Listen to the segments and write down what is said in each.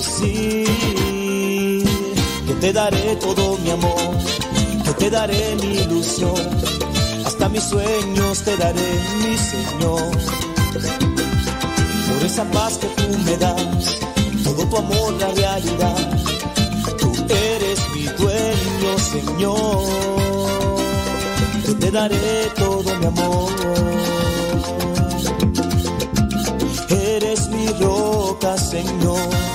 Sí, que te daré todo mi amor, que te daré mi ilusión, hasta mis sueños te daré, mi Señor. Por esa paz que tú me das, todo tu amor la realidad, tú eres mi dueño, Señor. Yo te daré todo mi amor. Eres mi roca, Señor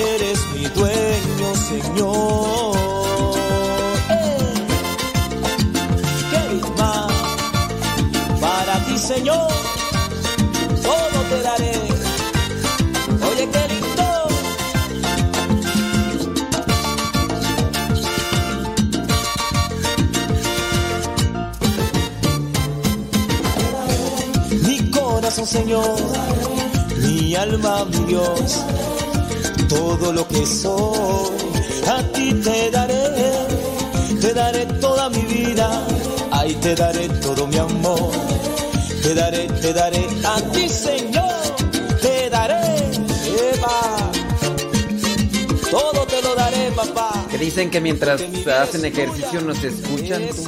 Señor. ¿Qué más para ti, Señor? Todo te daré. Oye, qué lindo. Mi corazón, Señor. Mi alma, mi Dios todo lo que soy a ti te daré, te daré toda mi vida, ahí te daré todo mi amor, te daré, te daré a ti Señor, te daré, Eva, todo te lo daré papá. Que dicen que mientras hacen ejercicio nos escuchan. Tú.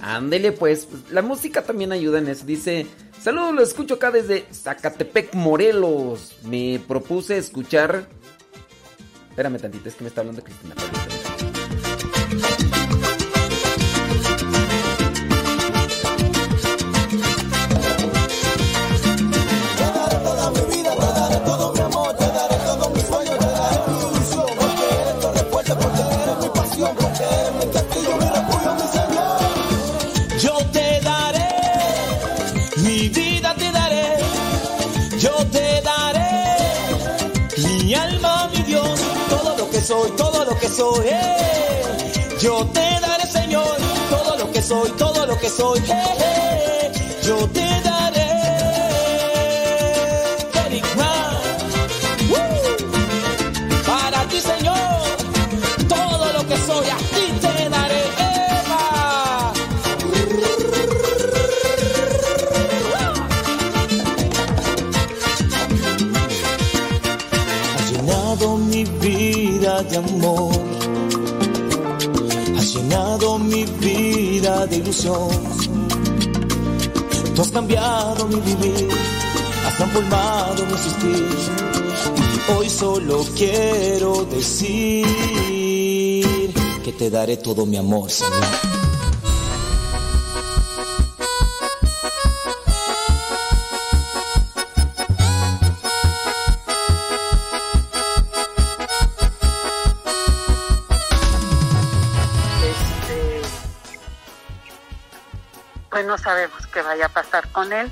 Ándele pues, pues, la música también ayuda en eso, dice... Saludos, lo escucho acá desde Zacatepec, Morelos. Me propuse escuchar Espérame tantito, es que me está hablando Cristina. soy, todo lo que soy. Eh. Yo te daré, Señor, todo lo que soy, todo lo que soy. Eh, eh. Yo te mi vida de ilusión. Tú has cambiado mi vivir, has transformado mi existir. Y hoy solo quiero decir que te daré todo mi amor, Señor. Vaya a pasar con él.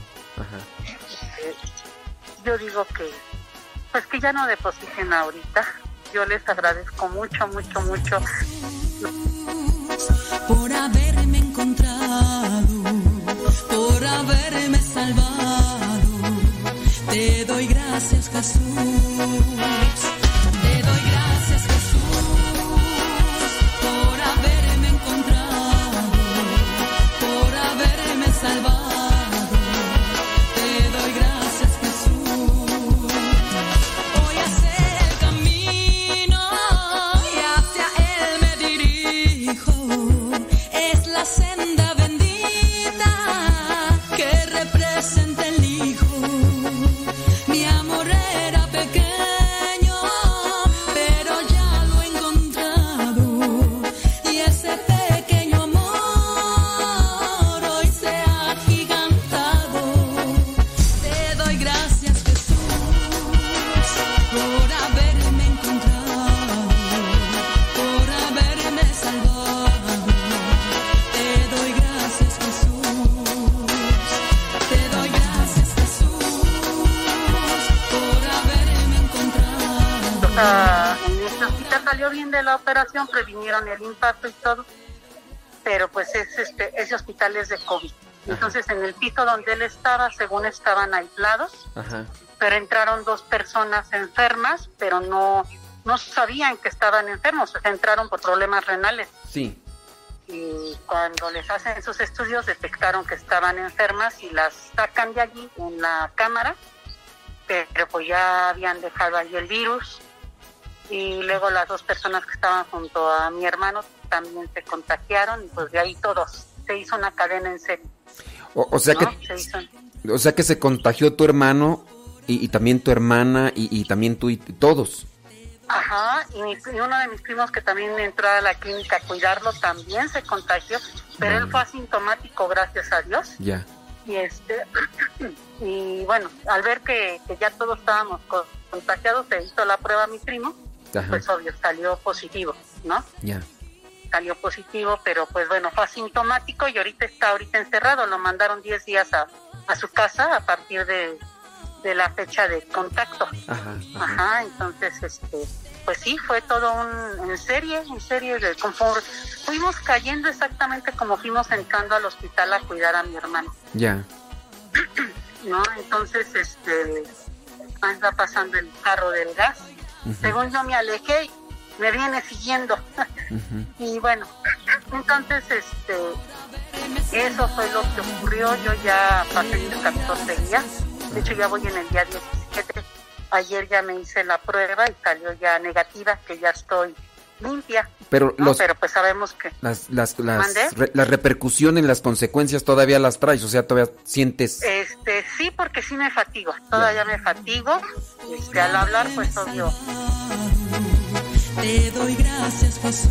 Eh, yo digo que, pues que ya no depositen ahorita. Yo les agradezco mucho, mucho, mucho. Por haberme encontrado, por haberme salvado, te doy gracias Jesús. Piso donde él estaba, según estaban aislados, pero entraron dos personas enfermas, pero no, no sabían que estaban enfermos, entraron por problemas renales. Sí. Y cuando les hacen sus estudios detectaron que estaban enfermas y las sacan de allí en la cámara, pero pues ya habían dejado allí el virus y luego las dos personas que estaban junto a mi hermano también se contagiaron y pues de ahí todos se hizo una cadena en serio. O, sea que o sea que se contagió tu hermano y, también tu hermana y, también tú y todos. Ajá, y, uno de mis primos que también entró a la clínica a cuidarlo también se contagió, pero él fue asintomático, gracias a Dios. Ya. Y este y bueno, al ver que, que ya todos estábamos contagiados, se hizo la prueba a mi primo pues obvio, salió positivo, ¿no? Ya. Salió positivo, pero pues bueno, fue asintomático y ahorita está ahorita encerrado, lo mandaron 10 días a, a su casa a partir de, de la fecha de contacto. Ajá, ajá. entonces, este, pues sí, fue todo un, en serie, en serie, de confort. Fuimos cayendo exactamente como fuimos entrando al hospital a cuidar a mi hermano. Ya. ¿No? Entonces, este, anda pasando el carro del gas según yo me alejé, me viene siguiendo. y bueno, entonces este eso fue lo que ocurrió. Yo ya pasé mis 14 días. De hecho, ya voy en el día 17. Ayer ya me hice la prueba y salió ya negativa, que ya estoy limpia. Pero, los, pero pues sabemos que... Las, las, las, repercusiones, las consecuencias todavía las traes, o sea, todavía sientes... Este, sí, porque sí me fatigo, todavía me fatigo, este, al hablar pues obvio. Te doy gracias Jesús,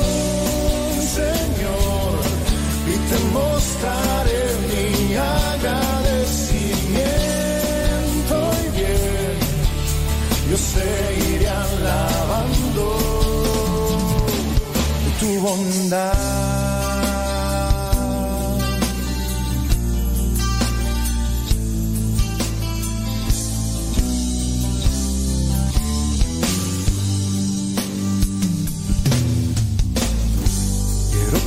te mostraré mi agradecimiento y bien, yo seguiré alabando tu bondad.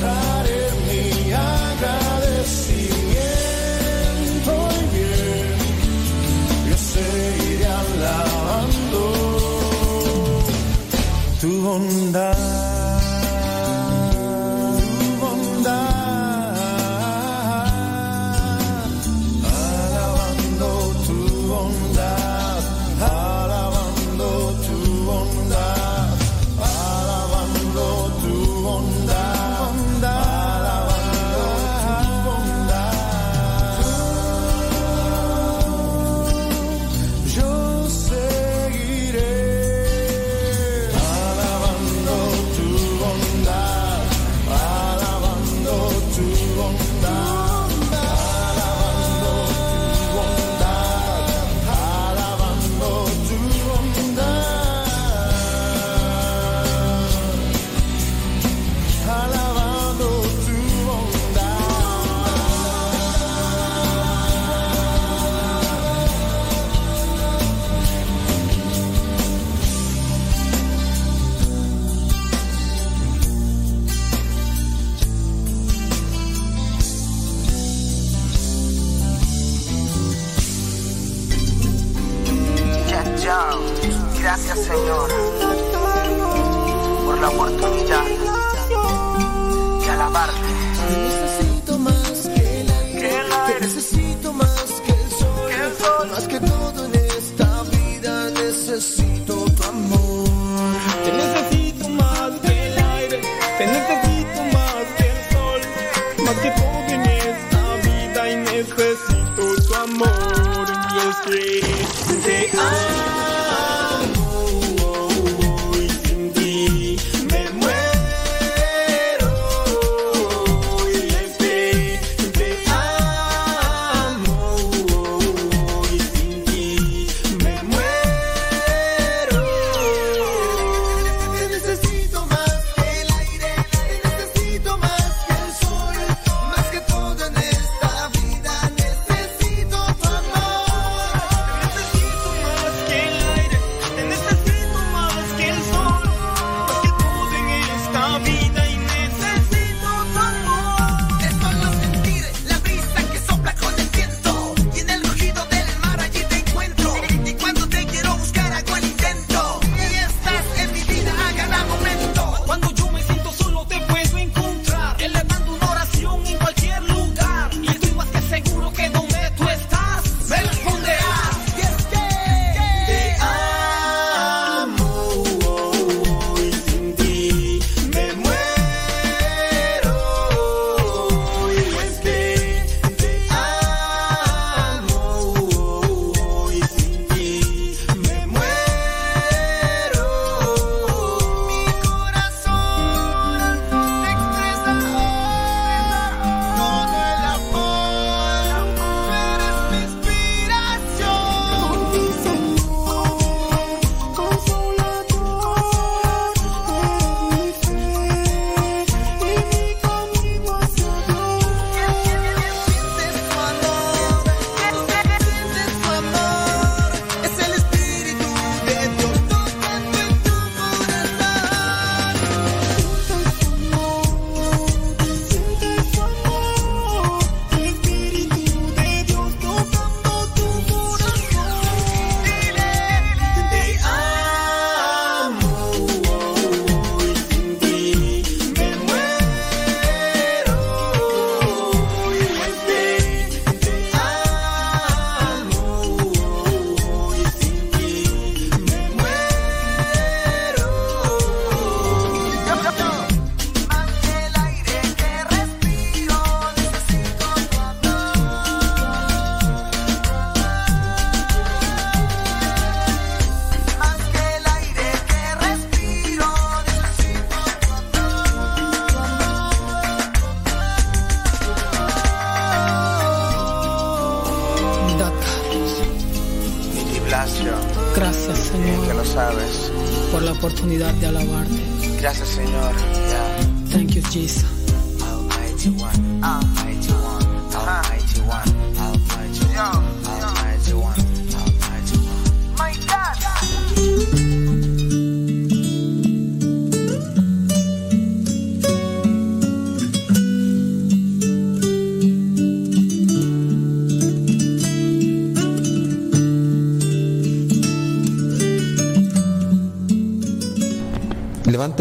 Mi agradecimiento y bien, yo seguiré alabando tu bondad.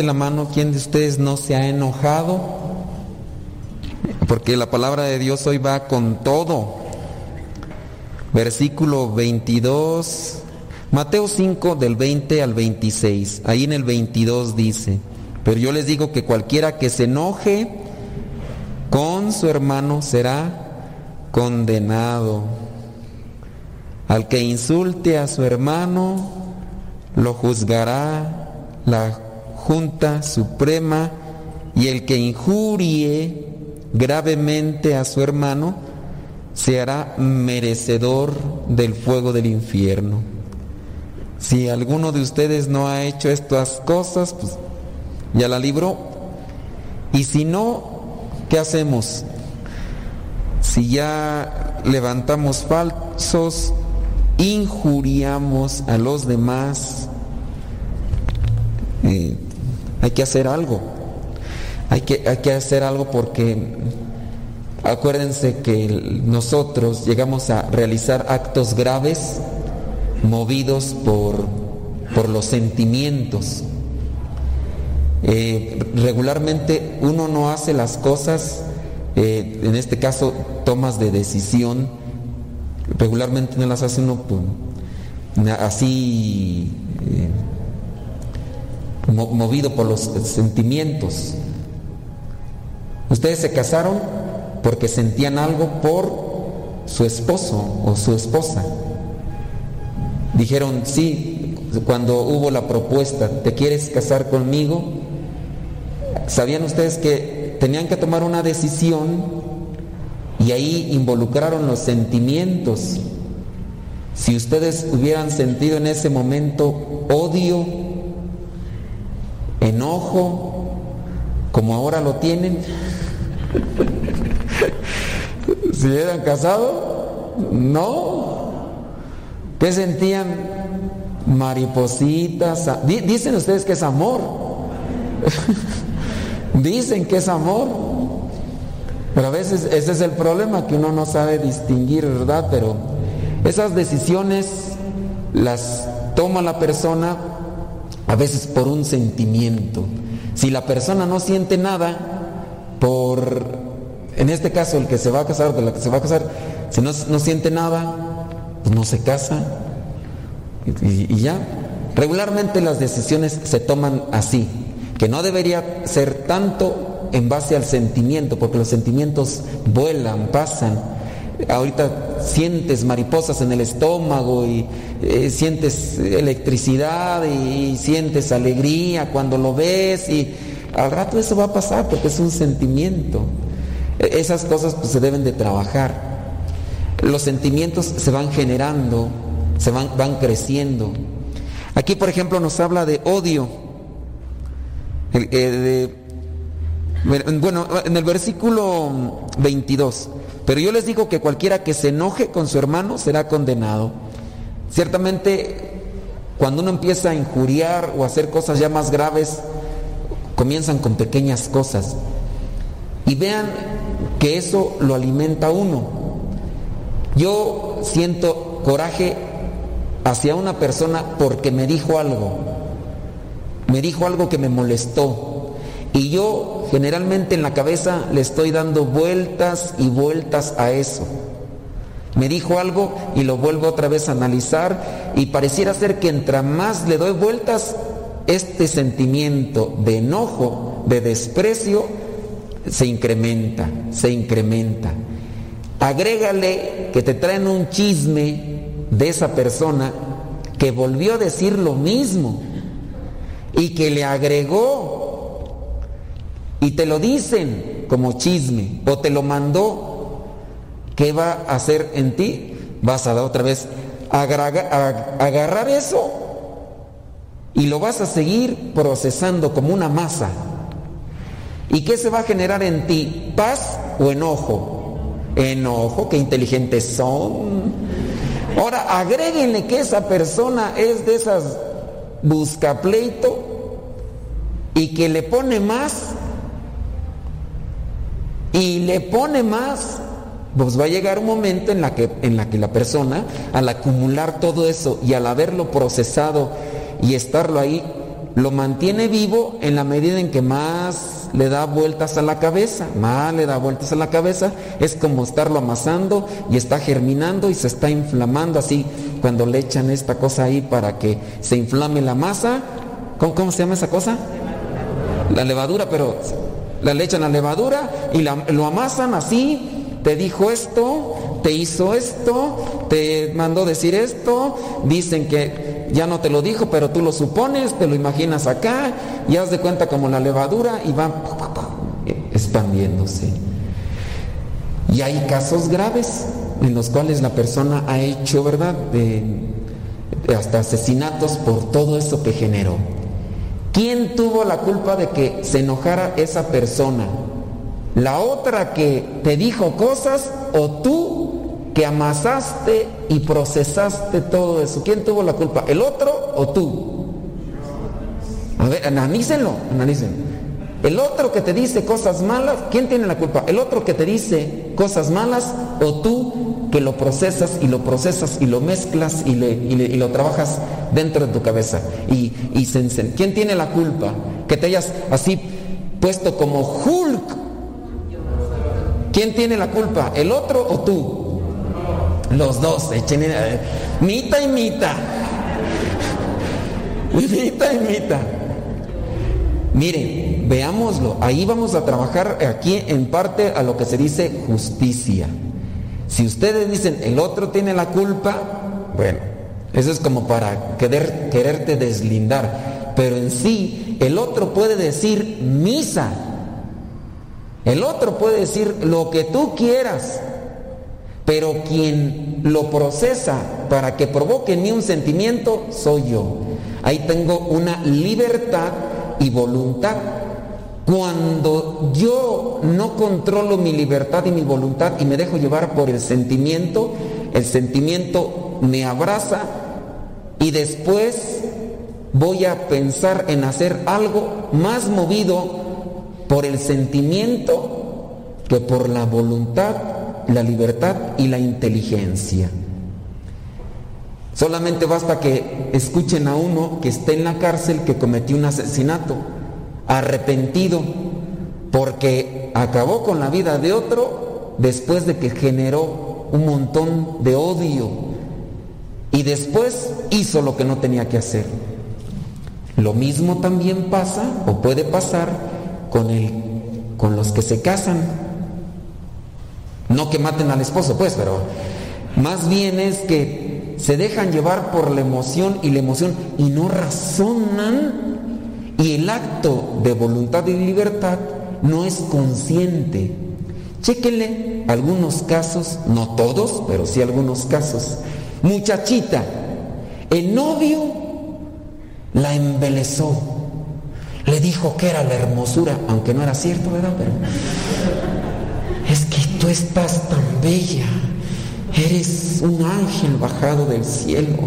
La mano, ¿quién de ustedes no se ha enojado? Porque la palabra de Dios hoy va con todo. Versículo 22, Mateo 5 del 20 al 26. Ahí en el 22 dice, pero yo les digo que cualquiera que se enoje con su hermano será condenado. Al que insulte a su hermano, lo juzgará la Junta Suprema y el que injurie gravemente a su hermano se hará merecedor del fuego del infierno. Si alguno de ustedes no ha hecho estas cosas, pues ya la libró. Y si no, ¿qué hacemos? Si ya levantamos falsos, injuriamos a los demás, eh, hay que hacer algo. Hay que, hay que hacer algo porque acuérdense que nosotros llegamos a realizar actos graves movidos por, por los sentimientos. Eh, regularmente uno no hace las cosas, eh, en este caso tomas de decisión, regularmente no las hace uno así eh, movido por los sentimientos. Ustedes se casaron porque sentían algo por su esposo o su esposa. Dijeron, sí, cuando hubo la propuesta, ¿te quieres casar conmigo? ¿Sabían ustedes que tenían que tomar una decisión y ahí involucraron los sentimientos? Si ustedes hubieran sentido en ese momento odio, enojo, como ahora lo tienen, si eran casados, no. ¿Qué sentían? Maripositas. Dicen ustedes que es amor. Dicen que es amor. Pero a veces ese es el problema, que uno no sabe distinguir, ¿verdad? Pero esas decisiones las toma la persona a veces por un sentimiento. Si la persona no siente nada, por, en este caso el que se va a casar, de la que se va a casar, si no, no siente nada, pues no se casa y, y- ya. Regularmente las decisiones se toman así, que no debería ser tanto en base al sentimiento, porque los sentimientos vuelan, pasan. Ahorita sientes mariposas en el estómago y eh, sientes electricidad y, sientes alegría cuando lo ves y al rato eso va a pasar porque es un sentimiento. E- Esas cosas pues, se deben de trabajar. Los sentimientos se van generando, se van, van creciendo. Aquí, por ejemplo, nos habla de odio. Eh, bueno, en el versículo 22, pero yo les digo que cualquiera que se enoje con su hermano será condenado. Ciertamente, cuando uno empieza a injuriar o a hacer cosas ya más graves, comienzan con pequeñas cosas. Y vean que eso lo alimenta uno. Yo siento coraje hacia una persona porque me dijo algo. Me dijo algo que me molestó. Y yo generalmente en la cabeza le estoy dando vueltas y vueltas a eso. Me dijo algo y lo vuelvo otra vez a analizar y pareciera ser que entre más le doy vueltas, este sentimiento de enojo, de desprecio, se incrementa, se incrementa. Agrégale que te traen un chisme de esa persona que volvió a decir lo mismo y que le agregó y te lo dicen como chisme o te lo mandó. ¿Qué va a hacer en ti? Vas a dar otra vez agarrar eso y lo vas a seguir procesando como una masa. ¿Y qué se va a generar en ti? ¿Paz o enojo? Enojo, qué inteligentes son. Ahora, agréguenle que esa persona es de esas buscapleito y que le pone más y le pone más, pues va a llegar un momento en la que, en la, que la persona, al acumular todo eso y al haberlo procesado y estarlo ahí, lo mantiene vivo en la medida en que más le da vueltas a la cabeza, más le da vueltas a la cabeza, es como estarlo amasando y está germinando y se está inflamando así cuando le echan esta cosa ahí para que se inflame la masa. ¿Cómo, cómo se llama esa cosa? La levadura, pero la le echan la levadura y lo amasan así, te dijo esto, te hizo esto, te mandó decir esto, dicen que ya no te lo dijo, pero tú lo supones, te lo imaginas acá, y haz de cuenta como la levadura y va expandiéndose. Y hay casos graves en los cuales la persona ha hecho, ¿verdad?, hasta asesinatos por todo eso que generó. ¿Quién tuvo la culpa de que se enojara esa persona? ¿La otra que te dijo cosas o tú que amasaste y procesaste todo eso? ¿Quién tuvo la culpa? ¿El otro o tú? A ver, analícenlo, analícenlo. El otro que te dice cosas malas, ¿quién tiene la culpa? ¿El otro que te dice cosas malas o tú que lo procesas y lo procesas y lo mezclas y, lo trabajas dentro de tu cabeza? Y, ¿Quién tiene la culpa? Que te hayas así puesto como Hulk. ¿Quién tiene la culpa? ¿El otro o tú? Los dos, echen eh, mita y mita. Mita y mita. Miren, veámoslo. Ahí vamos a trabajar aquí en parte a lo que se dice justicia. Si ustedes dicen el otro tiene la culpa, bueno, eso es como para querer, quererte deslindar. Pero en sí, el otro puede decir misa. El otro puede decir lo que tú quieras. Pero quien lo procesa para que provoque en mí un sentimiento soy yo. Ahí tengo una libertad y voluntad. Cuando yo no controlo mi libertad y mi voluntad y me dejo llevar por el sentimiento, el sentimiento me abraza y después voy a pensar en hacer algo más movido por el sentimiento que por la voluntad, la libertad y la inteligencia. Solamente basta que escuchen a uno que esté en la cárcel que cometió un asesinato, arrepentido, porque acabó con la vida de otro después de que generó un montón de odio y después hizo lo que no tenía que hacer. Lo mismo también pasa o puede pasar con, el, con los que se casan. No que maten al esposo, pues, pero más bien es que se dejan llevar por la emoción y la emoción y no razonan y el acto de voluntad y libertad no es consciente. Chéquenle algunos casos, no todos, pero sí algunos casos. Muchachita, el novio la embelezó, le dijo que era la hermosura, aunque no era cierto, ¿verdad? Pero es que tú estás tan bella, eres un ángel bajado del cielo.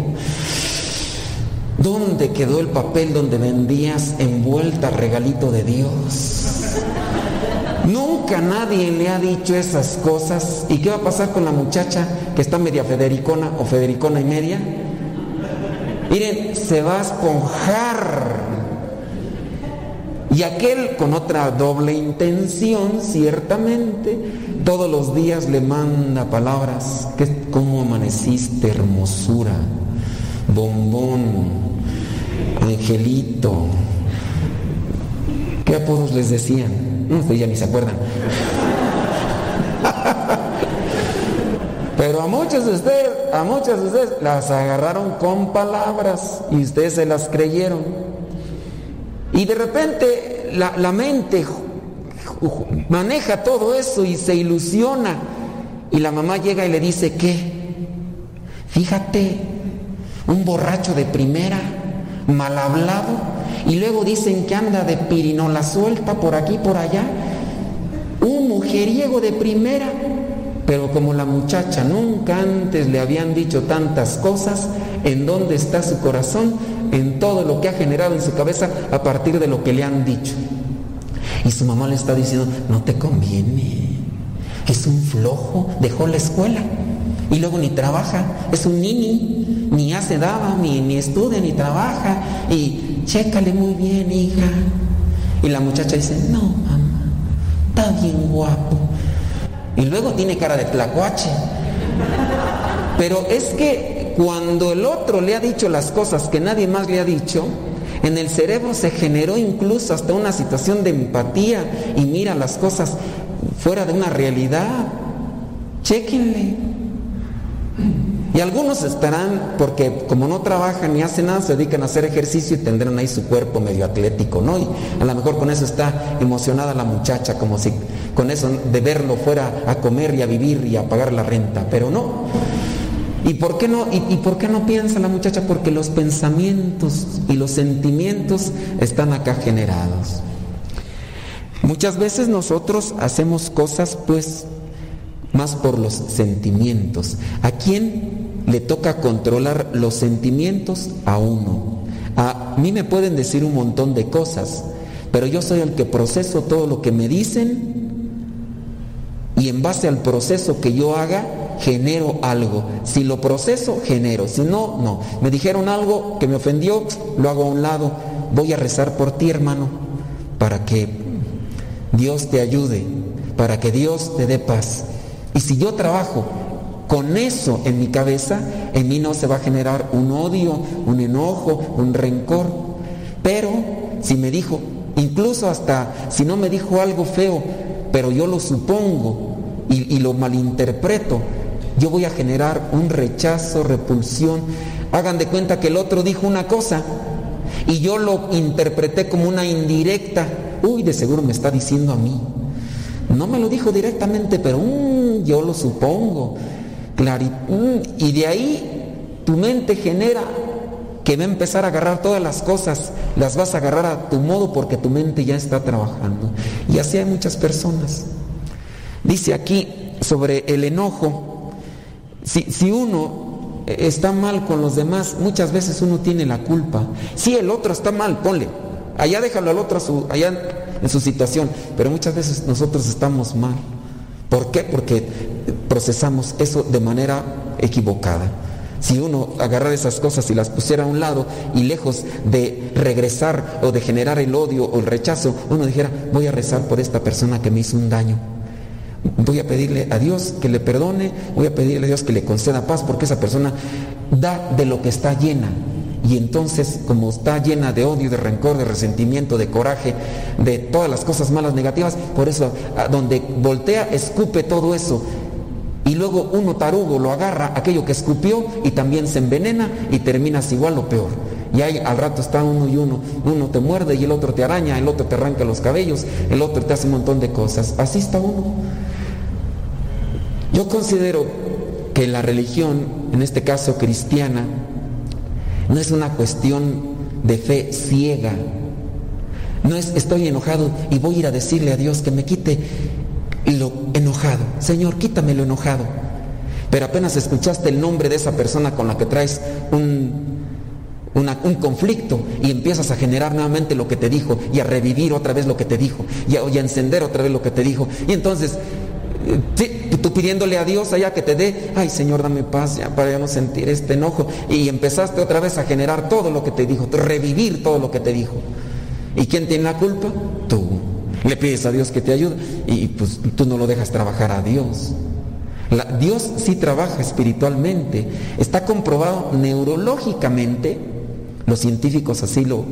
¿Dónde quedó el papel donde vendías envuelta regalito de Dios? Nunca nadie le ha dicho esas cosas. ¿Y qué va a pasar con la muchacha que está media federicona o federicona y media? Miren, se va a esponjar. Y aquel con otra doble intención, ciertamente, todos los días le manda palabras. ¿Cómo amaneciste, hermosura? Bombón, angelito. ¿Qué apodos les decían? No, ustedes ya ni se acuerdan. Pero a muchos de ustedes, a muchas de ustedes las agarraron con palabras y ustedes se las creyeron. Y de repente la, la mente maneja todo eso y se ilusiona. Y la mamá llega y le dice, ¿qué? Fíjate, un borracho de primera mal hablado, y luego dicen que anda de pirinola suelta por aquí, por allá. Un mujeriego de primera, pero como la muchacha nunca antes le habían dicho tantas cosas, ¿en dónde está su corazón? En todo lo que ha generado en su cabeza a partir de lo que le han dicho. Y su mamá le está diciendo, no te conviene, es un flojo, dejó la escuela y luego ni trabaja, es un nini, ni hace nada, ni, ni estudia, ni trabaja, y chécale muy bien, hija. Y la muchacha dice, no, mamá, está bien guapo. Y luego tiene cara de tlacuache. Pero es que cuando el otro le ha dicho las cosas que nadie más le ha dicho, en el cerebro se generó incluso hasta una situación de empatía y mira las cosas fuera de una realidad. Chéquenle. Y algunos estarán, porque como no trabajan ni hacen nada, se dedican a hacer ejercicio y tendrán ahí su cuerpo medio atlético, ¿no? Y a lo mejor con eso está emocionada la muchacha, como si con eso de verlo fuera a comer y a vivir y a pagar la renta, pero no. ¿Y por qué no, y, y por qué no piensa la muchacha? Porque los pensamientos y los sentimientos están acá generados. Muchas veces nosotros hacemos cosas pues más por los sentimientos. ¿A quién le toca controlar los sentimientos? A uno. A mí me pueden decir un montón de cosas, pero yo soy el que proceso todo lo que me dicen y en base al proceso que yo haga, genero algo. Si lo proceso, genero. Si no, no. Me dijeron algo que me ofendió, lo hago a un lado. Voy a rezar por ti, hermano, para que Dios te ayude, para que Dios te dé paz. Y si yo trabajo con eso en mi cabeza, en mí no se va a generar un odio, un enojo, un rencor. Pero si me dijo, incluso hasta si no me dijo algo feo, pero yo lo supongo y, lo malinterpreto, yo voy a generar un rechazo, repulsión. Hagan de cuenta que el otro dijo una cosa y yo lo interpreté como una indirecta. Uy, de seguro me está diciendo a mí. No me lo dijo directamente, pero mm, yo lo supongo. Y de ahí tu mente genera que va a empezar a agarrar todas las cosas, las vas a agarrar a tu modo porque tu mente ya está trabajando. Y así hay muchas personas. Dice aquí sobre el enojo, si, si uno está mal con los demás, muchas veces uno tiene la culpa. Si el otro está mal, ponle. Allá déjalo al otro allá en su situación. Pero muchas veces nosotros estamos mal. ¿Por qué? Porque procesamos eso de manera equivocada. Si uno agarrara esas cosas y las pusiera a un lado y lejos de regresar o de generar el odio o el rechazo, uno dijera, voy a rezar por esta persona que me hizo un daño. Voy a pedirle a Dios que le perdone, voy a pedirle a Dios que le conceda paz porque esa persona da de lo que está llena. Y entonces, como está llena de odio, de rencor, de resentimiento, de coraje, de todas las cosas malas, negativas, por eso donde voltea, escupe todo eso. Y luego uno tarugo lo agarra, aquello que escupió, y también se envenena y terminas igual o peor. Y ahí al rato está uno y uno. Uno te muerde y el otro te araña, el otro te arranca los cabellos, el otro te hace un montón de cosas. Así está uno. Yo considero que la religión, en este caso cristiana, no es una cuestión de fe ciega. No es estoy enojado y voy a ir a decirle a Dios que me quite lo enojado. Señor, quítame lo enojado. Pero apenas escuchaste el nombre de esa persona con la que traes un, un conflicto y empiezas a generar nuevamente lo que te dijo y a revivir otra vez lo que te dijo y a, encender otra vez lo que te dijo. Y entonces, tú pidiéndole a Dios allá que te dé, ay Señor, dame paz ya para ya no sentir este enojo. Y empezaste otra vez a generar todo lo que te dijo, revivir todo lo que te dijo. ¿Y quién tiene la culpa? Tú. Le pides a Dios que te ayude y pues tú no lo dejas trabajar a Dios. Dios sí trabaja espiritualmente. Está comprobado neurológicamente, los científicos así lo,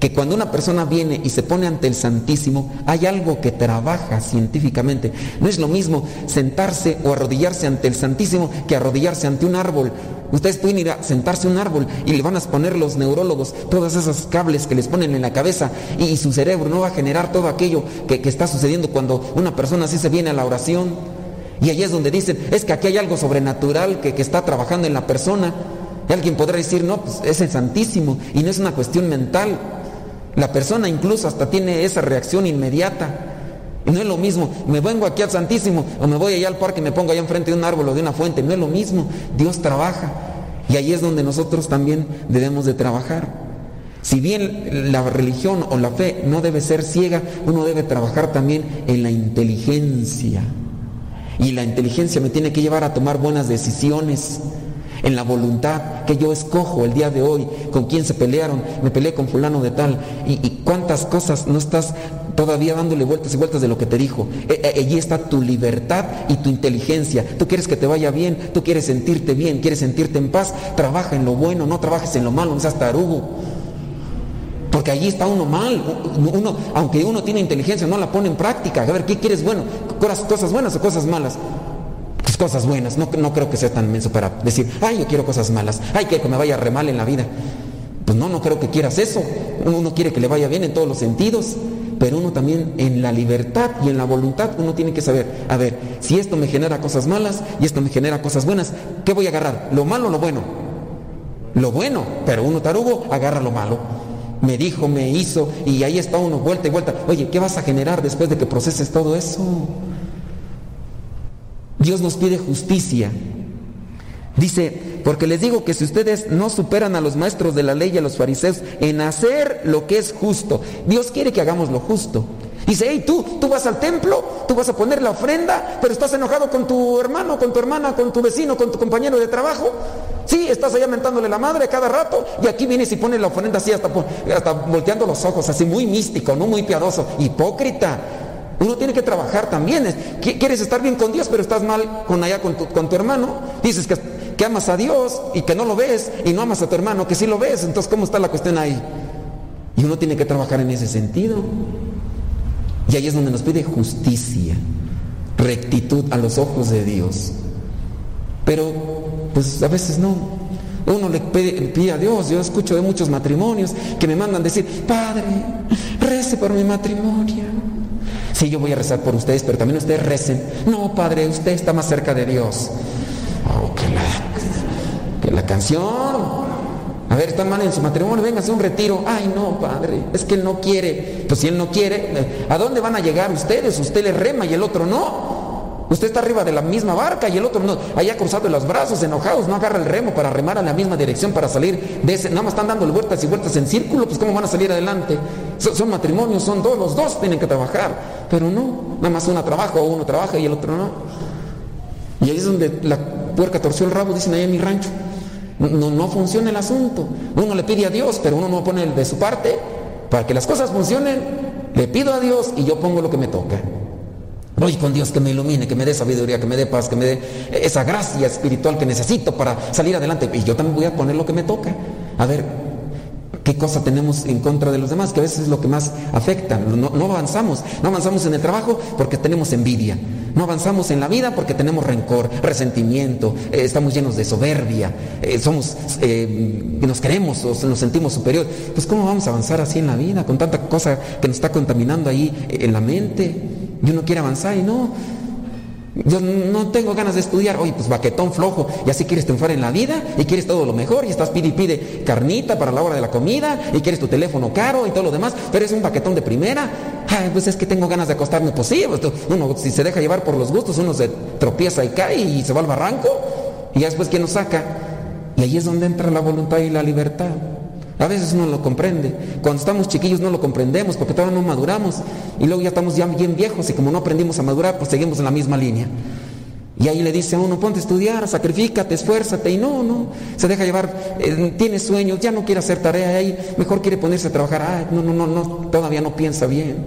que cuando una persona viene y se pone ante el Santísimo, hay algo que trabaja científicamente. No es lo mismo sentarse o arrodillarse ante el Santísimo que arrodillarse ante un árbol. Ustedes pueden ir a sentarse a un árbol y le van a poner los neurólogos todos esos cables que les ponen en la cabeza y, su cerebro no va a generar todo aquello que, que está sucediendo cuando una persona así se viene a la oración. Y ahí es donde dicen, es que aquí hay algo sobrenatural que, que está trabajando en la persona. Y alguien podrá decir, no, pues es el Santísimo y no es una cuestión mental. La persona incluso hasta tiene esa reacción inmediata. Y no es lo mismo, me vengo aquí al Santísimo o me voy allá al parque y me pongo allá enfrente de un árbol o de una fuente. No es lo mismo, Dios trabaja. Y ahí es donde nosotros también debemos de trabajar. Si bien la religión o la fe no debe ser ciega, uno debe trabajar también en la inteligencia. Y la inteligencia me tiene que llevar a tomar buenas decisiones, en la voluntad que yo escojo el día de hoy, con quién se pelearon, me peleé con fulano de tal, y, y cuántas cosas no estás todavía dándole vueltas y vueltas de lo que te dijo. E, e, allí está tu libertad y tu inteligencia. Tú quieres que te vaya bien, tú quieres sentirte bien, quieres sentirte en paz, trabaja en lo bueno, no trabajes en lo malo, no seas tarugo. Porque allí está uno mal, uno, aunque uno tiene inteligencia, no la pone en práctica. A ver, ¿qué quieres bueno? ¿Cosas buenas o cosas malas? Cosas buenas, no, no creo que sea tan menso para decir, ay, yo quiero cosas malas, ay, que me vaya re mal en la vida. Pues no, no creo que quieras eso. Uno quiere que le vaya bien en todos los sentidos, pero uno también en la libertad y en la voluntad uno tiene que saber, a ver, si esto me genera cosas malas y esto me genera cosas buenas, ¿qué voy a agarrar? ¿Lo malo o lo bueno? Lo bueno, pero uno tarugo agarra lo malo. Me dijo, me hizo, y ahí está uno, vuelta y vuelta. Oye, ¿qué vas a generar después de que proceses todo eso? Dios nos pide justicia. Dice, porque les digo que si ustedes no superan a los maestros de la ley y a los fariseos en hacer lo que es justo, Dios quiere que hagamos lo justo. Dice, hey, tú, tú vas al templo, tú vas a poner la ofrenda, pero estás enojado con tu hermano, con tu hermana, con tu vecino, con tu compañero de trabajo. Sí, estás allá mentándole la madre cada rato y aquí vienes y pones la ofrenda así hasta, hasta volteando los ojos, así muy místico, no muy piadoso, hipócrita. Uno tiene que trabajar también. Quieres estar bien con Dios, pero estás mal con allá con tu, hermano. Dices que, amas a Dios y que no lo ves y no amas a tu hermano, que sí lo ves. Entonces, ¿cómo está la cuestión ahí? Y uno tiene que trabajar en ese sentido. Y ahí es donde nos pide justicia, rectitud a los ojos de Dios. Pero, pues a veces no. Uno le pide, a Dios, yo escucho de muchos matrimonios que me mandan decir, Padre, rece por mi matrimonio. Sí, yo voy a rezar por ustedes, pero también ustedes recen. No, Padre, usted está más cerca de Dios. Oh, que la, la canción. A ver, están mal en su matrimonio, véngase un retiro. Ay, no, padre, es que él no quiere. Pues si él no quiere, ¿a dónde van a llegar ustedes? Usted le rema y el otro no. Usted está arriba de la misma barca y el otro no. Allá cruzado los brazos, enojados, no agarra el remo para remar a la misma dirección para salir de ese. Nada más están dando vueltas y vueltas en círculo, pues ¿cómo van a salir adelante? Son, matrimonios, son dos, los dos tienen que trabajar. Pero no, nada más uno trabaja o uno trabaja y el otro no. Y ahí es donde la puerca torció el rabo, dicen ahí en mi rancho. No, no funciona el asunto. Uno le pide a Dios, pero uno no pone de su parte. Para que las cosas funcionen, le pido a Dios y yo pongo lo que me toca. Voy con Dios que me ilumine, que me dé sabiduría, que me dé paz, que me dé esa gracia espiritual que necesito para salir adelante. Y yo también voy a poner lo que me toca. A ver, ¿qué cosa tenemos en contra de los demás? Que a veces es lo que más afecta. No, avanzamos. No avanzamos en el trabajo porque tenemos envidia. No avanzamos en la vida porque tenemos rencor, resentimiento, eh, estamos llenos de soberbia, eh, somos, eh, nos queremos o nos sentimos superiores. Pues ¿cómo vamos a avanzar así en la vida con tanta cosa que nos está contaminando ahí en la mente? Y uno quiere avanzar y no. Yo no tengo ganas de estudiar, oye, pues baquetón flojo, y así quieres triunfar en la vida, y quieres todo lo mejor, y estás pide y pide carnita para la hora de la comida, y quieres tu teléfono caro y todo lo demás, pero es un baquetón de primera, ay, pues es que tengo ganas de acostarme, pues sí, pues uno si se deja llevar por los gustos, uno se tropieza y cae y se va al barranco, y ya después ¿quién nos saca? Y ahí es donde entra la voluntad y la libertad. A veces uno lo comprende. Cuando estamos chiquillos no lo comprendemos porque todavía no maduramos. Y luego ya estamos ya bien viejos y como no aprendimos a madurar, pues seguimos en la misma línea. Y ahí le dice a uno, ponte a estudiar, sacrifícate, esfuérzate. Y no, no, se deja llevar, eh, tiene sueños, ya no quiere hacer tarea ahí, mejor quiere ponerse a trabajar. Ay, no, no, no, no, todavía no piensa bien.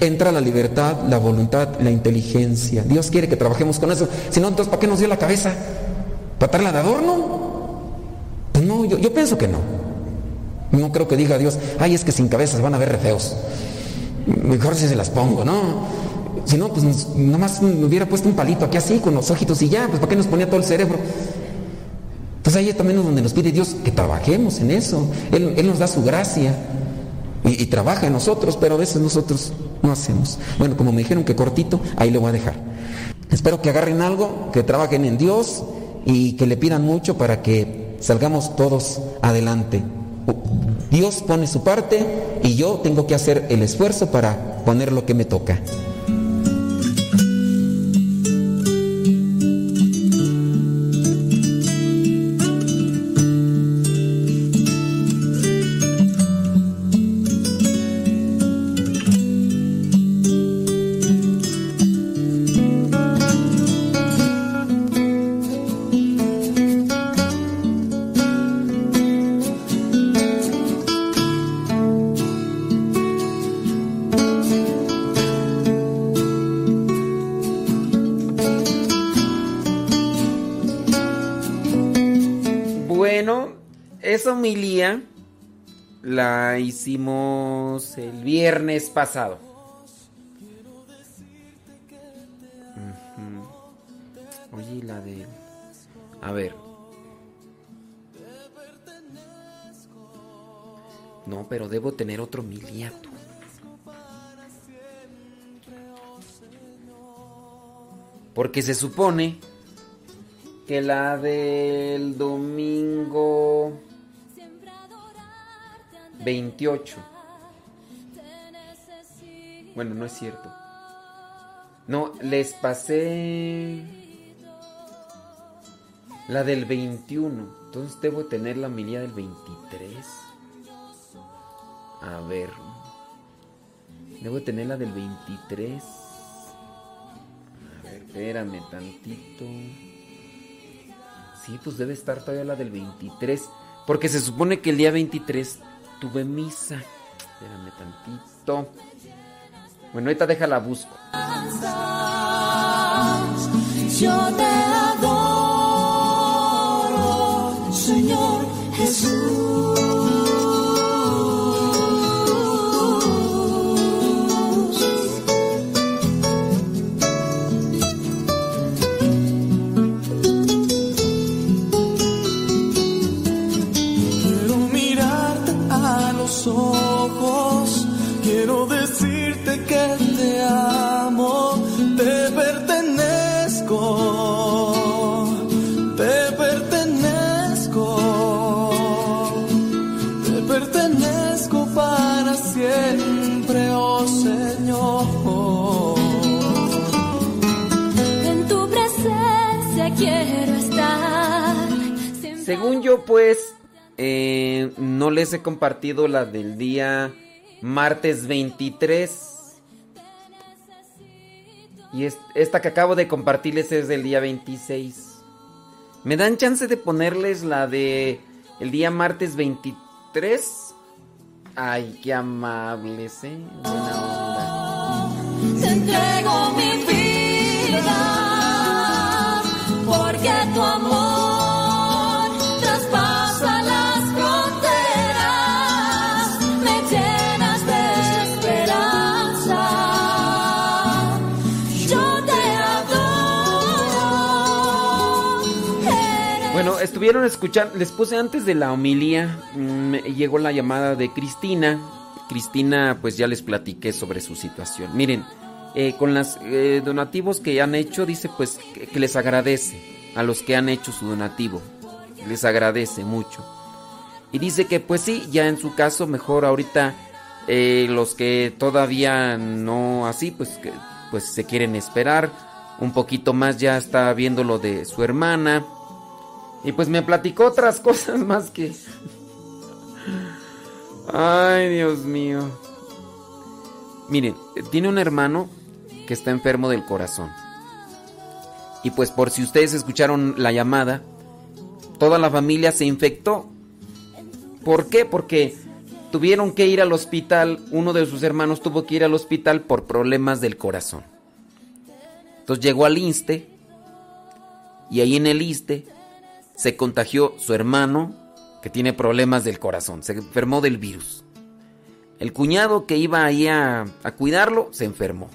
Entra la libertad, la voluntad, la inteligencia. Dios quiere que trabajemos con eso. Si no, entonces, ¿para qué nos dio la cabeza? ¿Para darla de adorno? Pues no, yo, pienso que no. No creo que diga Dios, ay, es que sin cabezas van a ver re feos. Mejor si se las pongo, ¿no? Si no, pues nomás me hubiera puesto un palito aquí así, con los ojitos y ya, pues ¿para qué nos ponía todo el cerebro? Entonces ahí también es donde nos pide Dios que trabajemos en eso. Él, él nos da su gracia y, y, trabaja en nosotros, pero a veces nosotros no hacemos. Bueno, como me dijeron que cortito, ahí lo voy a dejar. Espero que agarren algo, que trabajen en Dios y que le pidan mucho para que salgamos todos adelante. Dios pone su parte y yo tengo que hacer el esfuerzo para poner lo que me toca. Hicimos el viernes pasado. Oye, la de... A ver. No, pero debo tener otro homilía. tú. Porque se supone que la del domingo 28. Bueno, no es cierto. No, les pasé la del 21. Entonces debo tener la homilía del 23. A ver. Debo tener la del 23. A ver, espérame tantito. Sí, pues debe estar todavía la del 23. Porque se supone que el día 23 tuve misa. Espérame tantito. Bueno, ahorita déjala busco. Yo te Según yo, pues, eh, no les he compartido la del día martes 23. Y es- esta que acabo de compartirles es del día 26. ¿Me dan chance de ponerles la de el día martes 23? Ay, qué amables, ¿eh? Buena onda. Entrego mi vida, porque tu amor estuvieron escuchando, les puse antes de la homilía, mm, llegó la llamada de Cristina. Cristina, pues ya les platiqué sobre su situación. Miren, eh, con los donativos que han hecho, dice pues que, que les agradece a los que han hecho su donativo. Les agradece mucho. Y dice que pues sí, ya en su caso, mejor ahorita eh, los que todavía no así, pues que pues se quieren esperar. Un poquito más ya está viendo lo de su hermana. Y pues me platicó otras cosas más que... Ay, Dios mío. Miren, tiene un hermano que está enfermo del corazón. Y pues por si ustedes escucharon la llamada, toda la familia se infectó. ¿Por qué? Porque tuvieron que ir al hospital, uno de sus hermanos tuvo que ir al hospital por problemas del corazón. Entonces llegó al INSTE y ahí en el ISTE se contagió su hermano que tiene problemas del corazón, se enfermó del virus. El cuñado que iba ahí a, cuidarlo se enfermó.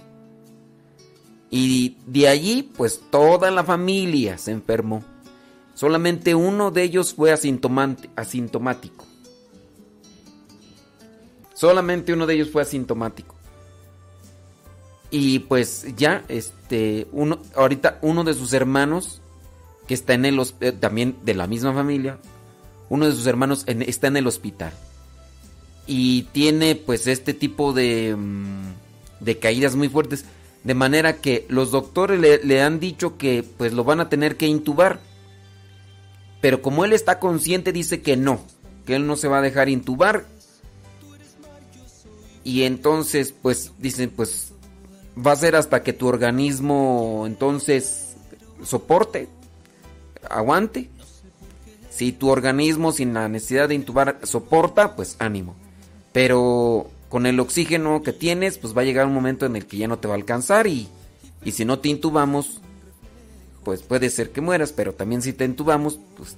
Y de allí, pues toda la familia se enfermó. Solamente uno de ellos fue asintomático. Solamente uno de ellos fue asintomático. Y pues ya, este, uno, ahorita uno de sus hermanos que está en el eh, también de la misma familia, uno de sus hermanos está en el hospital. Y tiene pues este tipo de, mm, de caídas muy fuertes, de manera que los doctores le han dicho que pues lo van a tener que intubar, pero como él está consciente dice que no, que él no se va a dejar intubar. Y entonces pues dicen pues va a ser hasta que tu organismo entonces soporte, aguante. Si tu organismo sin la necesidad de intubar soporta, pues ánimo. Pero con el oxígeno que tienes, pues va a llegar un momento en el que ya no te va a alcanzar y, y si no te intubamos, pues puede ser que mueras, pero también si te intubamos, pues...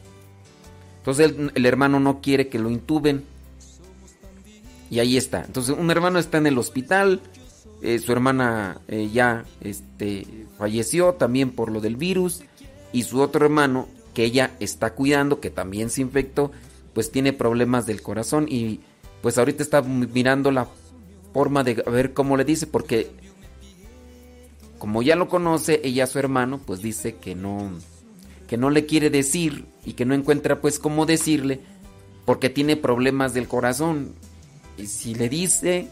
Entonces el, hermano no quiere que lo intuben. Y ahí está. Entonces un hermano está en el hospital, eh, su hermana eh, ya este, falleció también por lo del virus y su otro hermano que ella está cuidando, que también se infectó, pues tiene problemas del corazón y pues ahorita está mirando la forma de ver cómo le dice, porque como ya lo conoce, ella su hermano, pues dice que no, que no le quiere decir y que no encuentra pues cómo decirle, porque tiene problemas del corazón. Y si le dice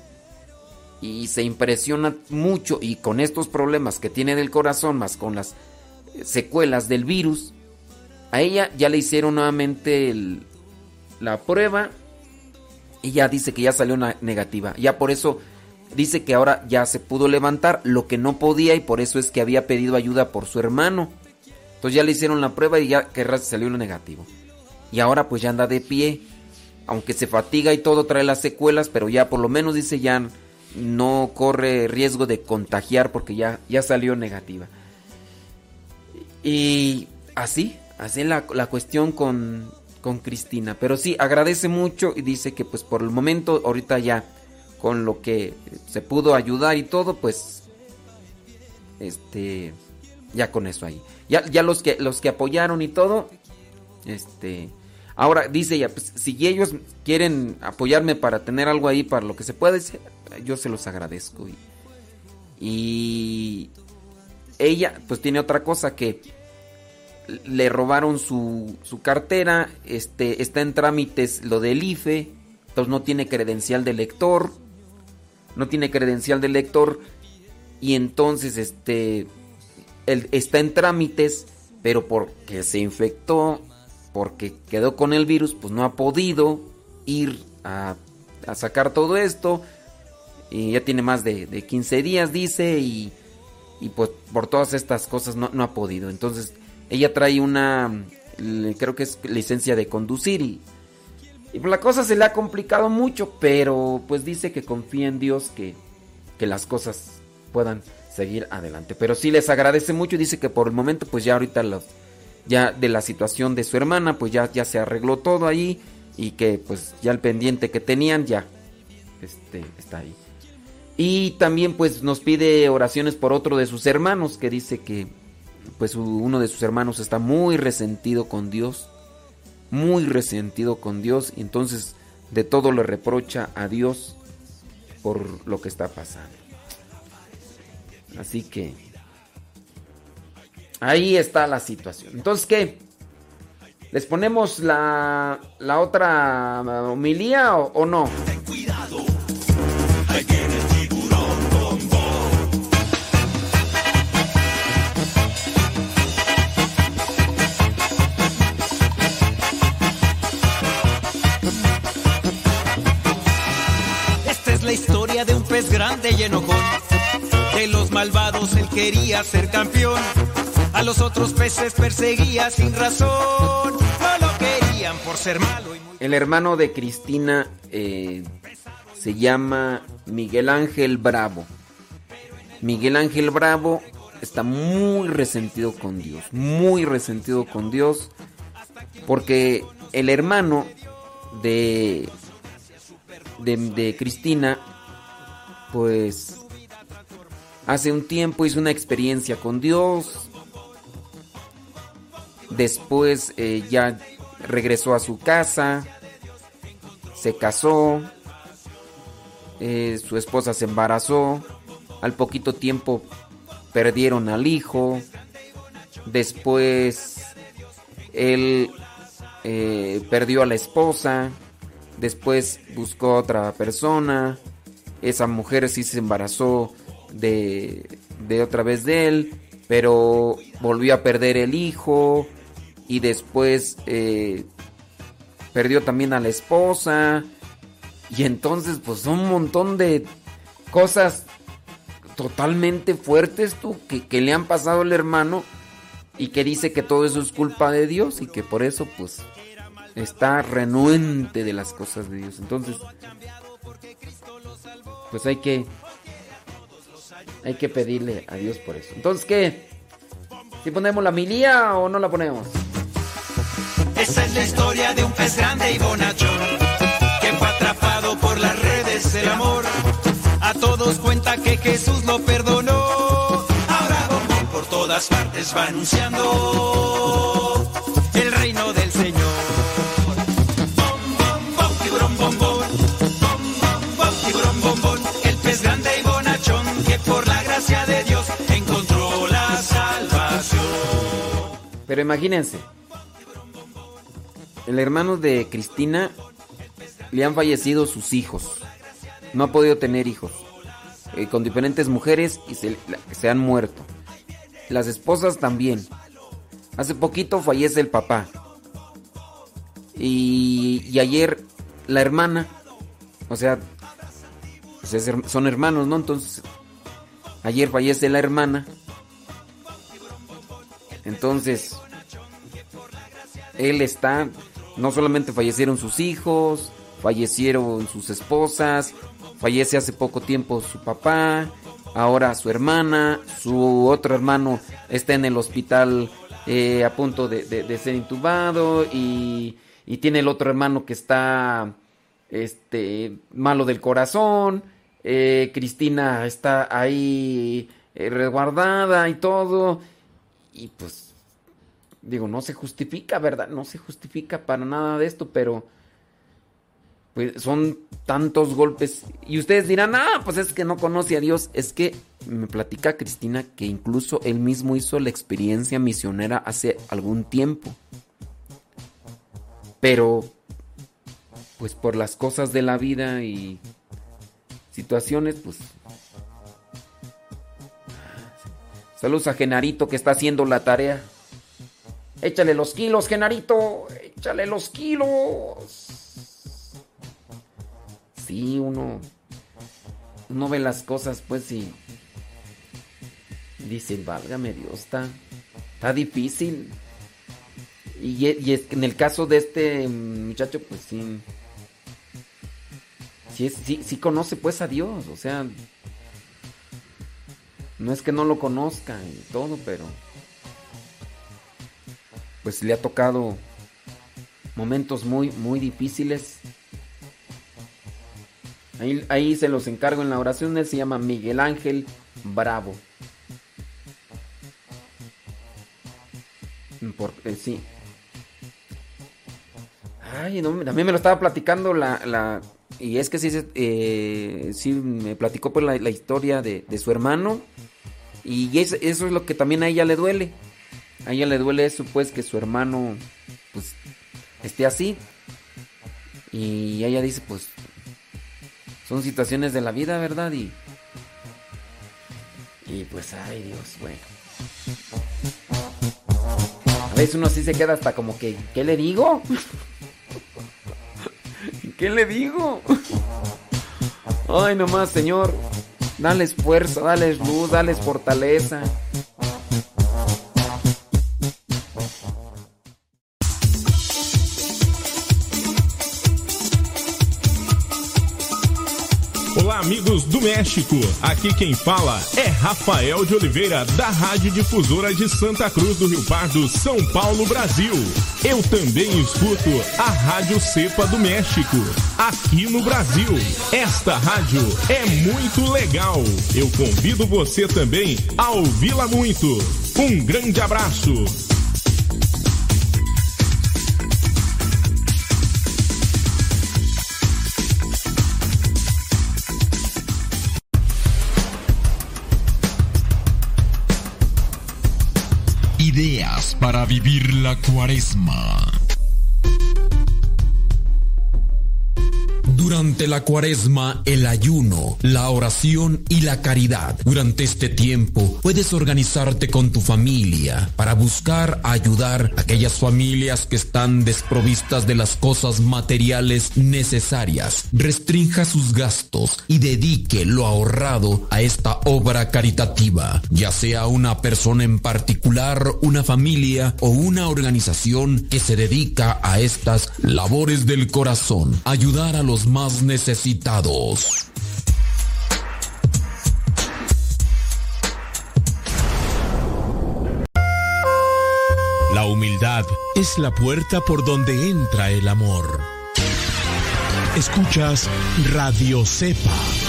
y se impresiona mucho y con estos problemas que tiene del corazón, más con las secuelas del virus, a ella ya le hicieron nuevamente la prueba y ya dice que ya salió na- negativa. Ya por eso dice que ahora ya se pudo levantar, lo que no podía y por eso es que había pedido ayuda por su hermano. Entonces ya le hicieron la prueba y ya que salió lo negativo. Y ahora pues ya anda de pie, aunque se fatiga y todo trae las secuelas, pero ya por lo menos dice ya no corre riesgo de contagiar porque ya, ya salió negativa. Y así, así la, la cuestión con, con Cristina. Pero sí, agradece mucho y dice que pues por el momento, ahorita ya, con lo que se pudo ayudar y todo, pues, este, ya con eso ahí. Ya, ya los que, los que apoyaron y todo, este, ahora dice ella, pues, si ellos quieren apoyarme para tener algo ahí, para lo que se puede, yo se los agradezco. Y, y ella, pues tiene otra cosa que le robaron su, su cartera, este, está en trámites lo del IFE, entonces no tiene credencial de lector, no tiene credencial de lector y entonces este, está en trámites, pero porque se infectó, porque quedó con el virus, pues no ha podido ir a, a sacar todo esto y ya tiene más de, de 15 días, dice, y, y pues por todas estas cosas no, no ha podido. Entonces ella trae una, creo que es licencia de conducir y, pues la cosa se le ha complicado mucho, pero pues dice que confía en Dios que, que las cosas puedan seguir adelante. Pero sí les agradece mucho dice que por el momento pues ya ahorita ya de la situación de su hermana pues ya, ya se arregló todo ahí y que pues ya el pendiente que tenían ya este, está ahí. Y también pues nos pide oraciones por otro de sus hermanos que dice que pues uno de sus hermanos está muy resentido con Dios, muy resentido con Dios y entonces de todo le reprocha a Dios por lo que está pasando. Así que ahí está la situación. Entonces, ¿qué? ¿Les ponemos la, la otra homilía o, o no? Él quería ser campeón. A los otros peces perseguía sin razón. El hermano de Cristina eh, se llama Miguel Ángel Bravo. Miguel Ángel Bravo está muy resentido con Dios, muy resentido con Dios, porque el hermano de, de Cristina, pues hace un tiempo hizo una experiencia con Dios, después eh, ya regresó a su casa, se casó, eh, su esposa se embarazó, al poquito tiempo perdieron al hijo, después él eh, perdió a la esposa, después buscó a otra persona, esa mujer sí se embarazó de, de otra vez de él, pero volvió a perder el hijo y después eh, perdió también a la esposa y entonces pues un montón de cosas totalmente fuertes tú que, que le han pasado al hermano y que dice que todo eso es culpa de Dios y que por eso pues está renuente de las cosas de Dios. Entonces, pues hay que hay que pedirle a Dios por eso. Entonces, ¿qué? ¿Si ponemos la milía o no la ponemos? Esa es la historia de un pez grande y bonachón que fue atrapado por las redes del amor. A todos cuenta que Jesús lo perdonó. Ahora por todas partes va anunciando el reino del Señor. Gracia de Dios encontró la salvación. Pero imagínense, el hermano de Cristina le han fallecido sus hijos. No ha podido tener hijos. eh, con diferentes mujeres y se, han muerto. Las esposas también. Hace poquito fallece el papá. Y, y ayer la hermana, o sea, pues son hermanos, ¿no? Entonces, ayer fallece la hermana. Entonces, él está, no solamente fallecieron sus hijos, fallecieron sus esposas, fallece hace poco tiempo su papá, ahora su hermana, su otro hermano está en el hospital eh, a punto de, ser intubado y, y tiene el otro hermano que está este malo del corazón, eh, Cristina está ahí eh, resguardada y todo y pues digo, no se justifica, ¿verdad? No se justifica para nada de esto, pero pues son tantos golpes. Y ustedes dirán, ah, pues es que no conoce a Dios. Es que me platica Cristina que incluso él mismo hizo la experiencia misionera hace algún tiempo. Pero, pues por las cosas de la vida y situaciones, pues... Saludos a Genarito que está haciendo la tarea. Échale los kilos, Genarito. Échale los kilos. Sí, uno. Uno ve las cosas, pues, y. Dice, válgame Dios, está. Está difícil. Y, y es en el caso de este muchacho, pues sí. Sí, sí, sí conoce, pues, a Dios. O sea. No es que no lo conozca y todo, pero pues le ha tocado momentos muy, muy difíciles. Ahí, ahí se los encargo en la oración. Él se llama Miguel Ángel Bravo. Por- eh, sí. Ay, no, también me lo estaba platicando la... la- y es que sí, eh, sí me platicó pues la, la historia de, de su hermano. Y es- eso es lo que también a ella le duele. A ella le duele eso, pues, que su hermano, pues, esté así. Y ella dice, pues, son situaciones de la vida, ¿verdad? Y, y pues, ay Dios, bueno. A veces uno así se queda hasta como que, ¿qué le digo? ¿Qué le digo? Ay, nomás, Señor, dales fuerza, dales luz, dales fortaleza. México. Aqui quem fala é Rafael de Oliveira, da Rádio Difusora de Santa Cruz do Rio Pardo, São Paulo, Brasil. Eu também escuto a Rádio Cepa do México, aqui no Brasil. Esta rádio é muito legal. Eu convido você também a ouvi-la muito. Um grande abraço. La cuaresma. Durante la cuaresma, el ayuno, la oración y la caridad. Durante este tiempo puedes organizarte con tu familia para buscar ayudar a aquellas familias que están desprovistas de las cosas materiales necesarias. Restrinja sus gastos y dedique lo ahorrado a esta obra caritativa, ya sea una persona en particular, una familia o una organización que se dedica a estas labores del corazón. Ayudar a los más necesitados. La humildad es la puerta por donde entra el amor. Escuchas Radio Cepa.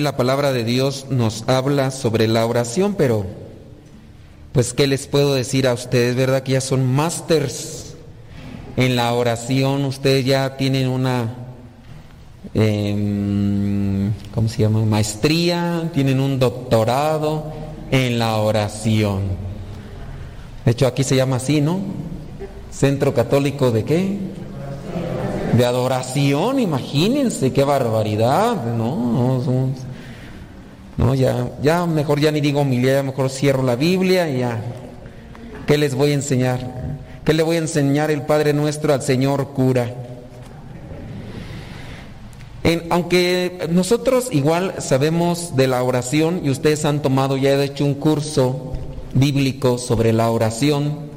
La palabra de Dios nos habla sobre la oración, pero pues qué les puedo decir a ustedes, ¿verdad? Que ya son masters en la oración, ustedes ya tienen una, em, ¿cómo se llama? Maestría, tienen un doctorado en la oración. De hecho aquí se llama así, ¿no? Centro Católico de qué? de adoración, imagínense qué barbaridad, no, no, ya, ya mejor ya ni digo homilía, ya mejor cierro la Biblia y ya. ¿Qué les voy a enseñar? ¿Qué le voy a enseñar el Padre Nuestro al Señor cura? En- aunque nosotros igual sabemos de la oración y ustedes han tomado ya de hecho un curso bíblico sobre la oración,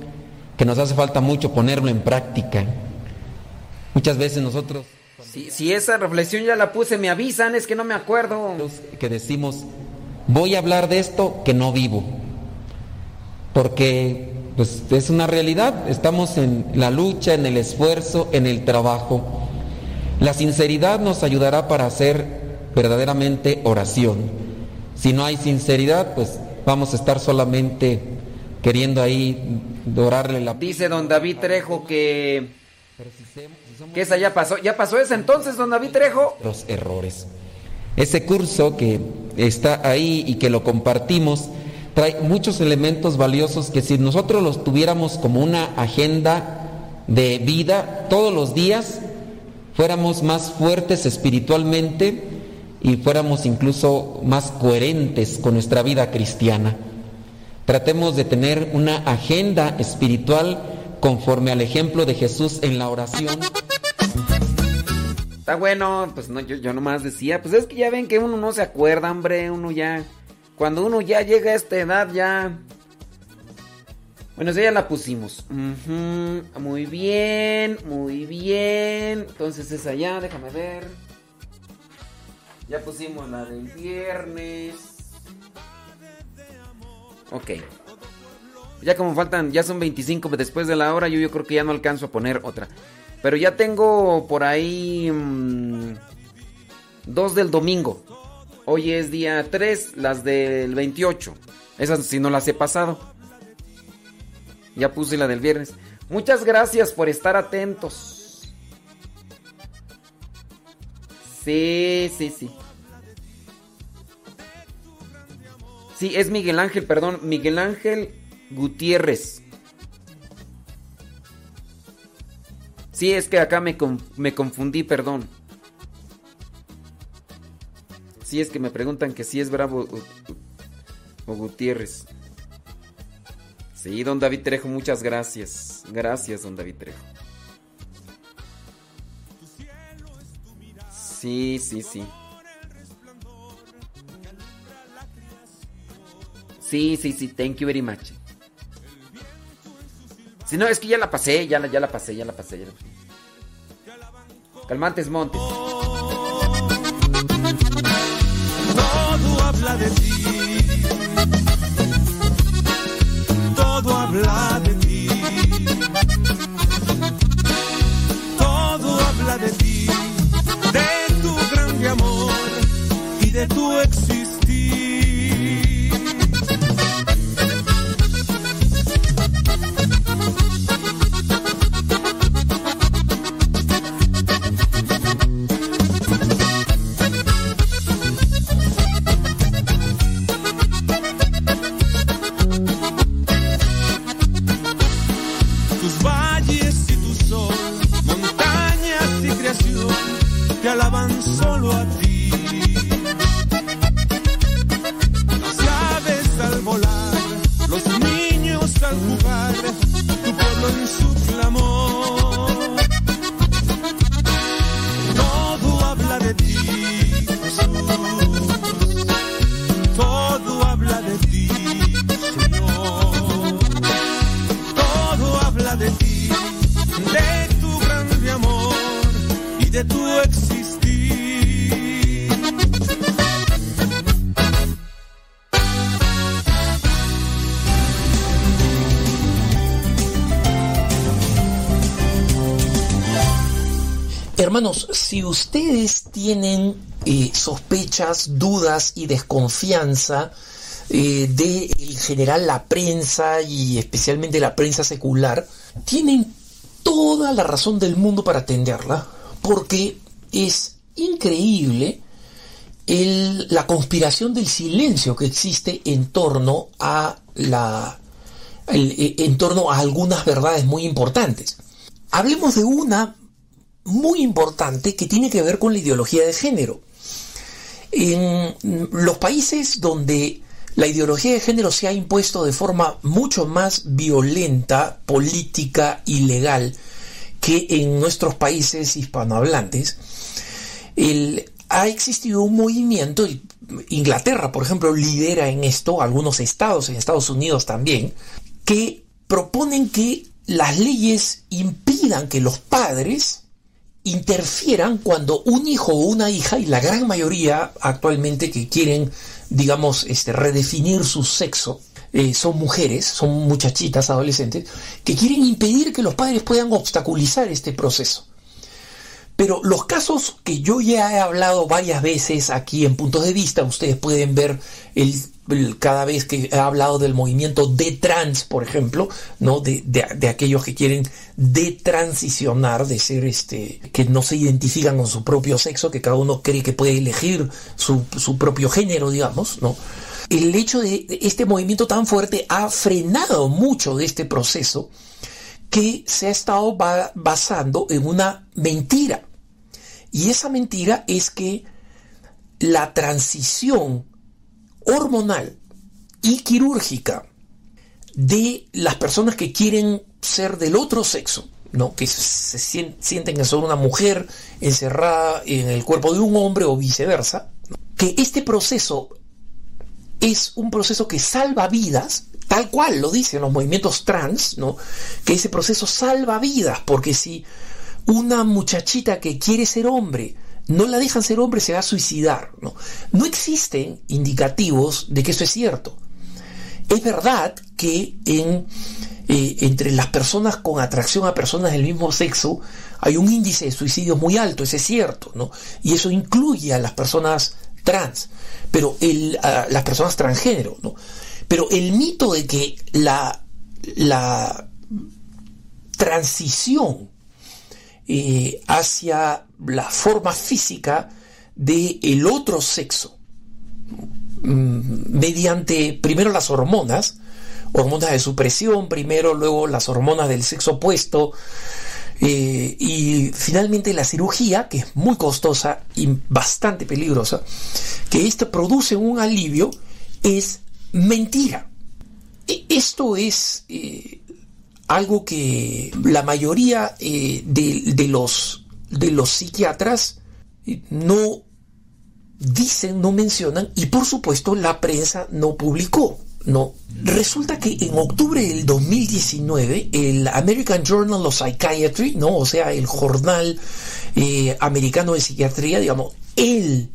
que nos hace falta mucho ponerlo en práctica. Muchas veces nosotros Si, si esa reflexión ya la puse, me avisan, es que no me acuerdo. que decimos, voy a hablar de esto que no vivo. Porque pues, es una realidad, estamos en la lucha, en el esfuerzo, en el trabajo. La sinceridad nos ayudará para hacer verdaderamente oración. Si no hay sinceridad, pues vamos a estar solamente queriendo ahí dorarle la Dice don David Trejo que... Que esa ya pasó. ¿Ya pasó esa entonces, don David Trejo? los errores. Ese curso que está ahí y que lo compartimos trae muchos elementos valiosos que si nosotros los tuviéramos como una agenda de vida todos los días, fuéramos más fuertes espiritualmente y fuéramos incluso más coherentes con nuestra vida cristiana. Tratemos de tener una agenda espiritual conforme al ejemplo de Jesús en la oración. Está bueno, pues no, yo, yo nomás decía, pues es que ya ven que uno no se acuerda, hombre, uno ya. Cuando uno ya llega a esta edad, ya. Bueno, esa ya la pusimos. Ujú, Muy bien, muy bien. Entonces esa ya, déjame ver. Ya pusimos la del viernes. Ok. Ya como faltan, ya son 25 después de la hora, yo, yo creo que ya no alcanzo a poner otra. Pero ya tengo por ahí mm, dos del domingo. Hoy es día 3, las del 28. Esas si no las he pasado. Ya puse la del viernes. Muchas gracias por estar atentos. Sí, sí, sí. Sí, es Miguel Ángel, perdón, Miguel Ángel Gutiérrez. Sí, es que acá me, me confundí, perdón. Sí, es que me preguntan que si es Bravo o, o Gutiérrez. Sí, don David Trejo, muchas gracias. Gracias, don David Trejo. Sí, sí, sí. Sí, sí, sí, thank you very much. Si no, es que ya la pasé, ya la, ya la pasé, ya la pasé. Ya la pasé. Calmantes Montes. Todo habla de ti. Si ustedes tienen eh, sospechas, dudas y desconfianza eh, de en general la prensa y especialmente la prensa secular, tienen toda la razón del mundo para atenderla, porque es increíble la conspiración del silencio que existe eh, en torno a algunas verdades muy importantes. Hablemos de una muy importante que tiene que ver con la ideología de género. En los países donde la ideología de género se ha impuesto de forma mucho más violenta, política y legal que en nuestros países hispanohablantes, ha existido un movimiento, Inglaterra, por ejemplo, lidera en esto, algunos estados en Estados Unidos también, que proponen que las leyes impidan que los padres interfieran cuando un hijo o una hija, y la gran mayoría actualmente que quieren, digamos, este, redefinir su sexo, eh, son mujeres, son muchachitas, adolescentes, que quieren impedir que los padres puedan obstaculizar este proceso. Pero los casos que yo ya he hablado varias veces aquí en puntos de vista, ustedes pueden ver el, cada vez que he hablado del movimiento de trans, por ejemplo, ¿no? De, de- aquellos que quieren detransicionar, de ser este, que no se identifican con su propio sexo, que cada uno cree que puede elegir su, su propio género, digamos, ¿no? El hecho de de este movimiento tan fuerte ha frenado mucho de este proceso que se ha estado ba- basando en una mentira. Y esa mentira es que la transición hormonal y quirúrgica de las personas que quieren ser del otro sexo, ¿no? Que se sien- sienten que son una mujer encerrada en el cuerpo de un hombre o viceversa, que este proceso es un proceso que salva vidas, tal cual lo dicen los movimientos trans, ¿no? Que ese proceso salva vidas, porque si una muchachita que quiere ser hombre no la dejan ser hombre, se va a suicidar, ¿no? No existen indicativos de que eso es cierto. Es verdad que en, eh, entre las personas con atracción a personas del mismo sexo hay un índice de suicidios muy alto, eso es cierto, ¿no? Y eso incluye a las personas trans, pero a las personas transgénero, ¿no? Pero el mito de que la, transición eh, hacia la forma física del el otro sexo mm, mediante primero las hormonas, hormonas de supresión, primero, luego las hormonas del sexo opuesto, eh, y finalmente la cirugía, que es muy costosa y bastante peligrosa, que esto produce un alivio, es mentira. E- Esto es eh, algo que la mayoría eh, de, de los, de los psiquiatras eh, no dicen, no mencionan, y por supuesto la prensa no publicó. No. Resulta que en octubre del 2019, el American Journal of Psychiatry, ¿no? o sea, el jornal americano de psiquiatría, digamos, el,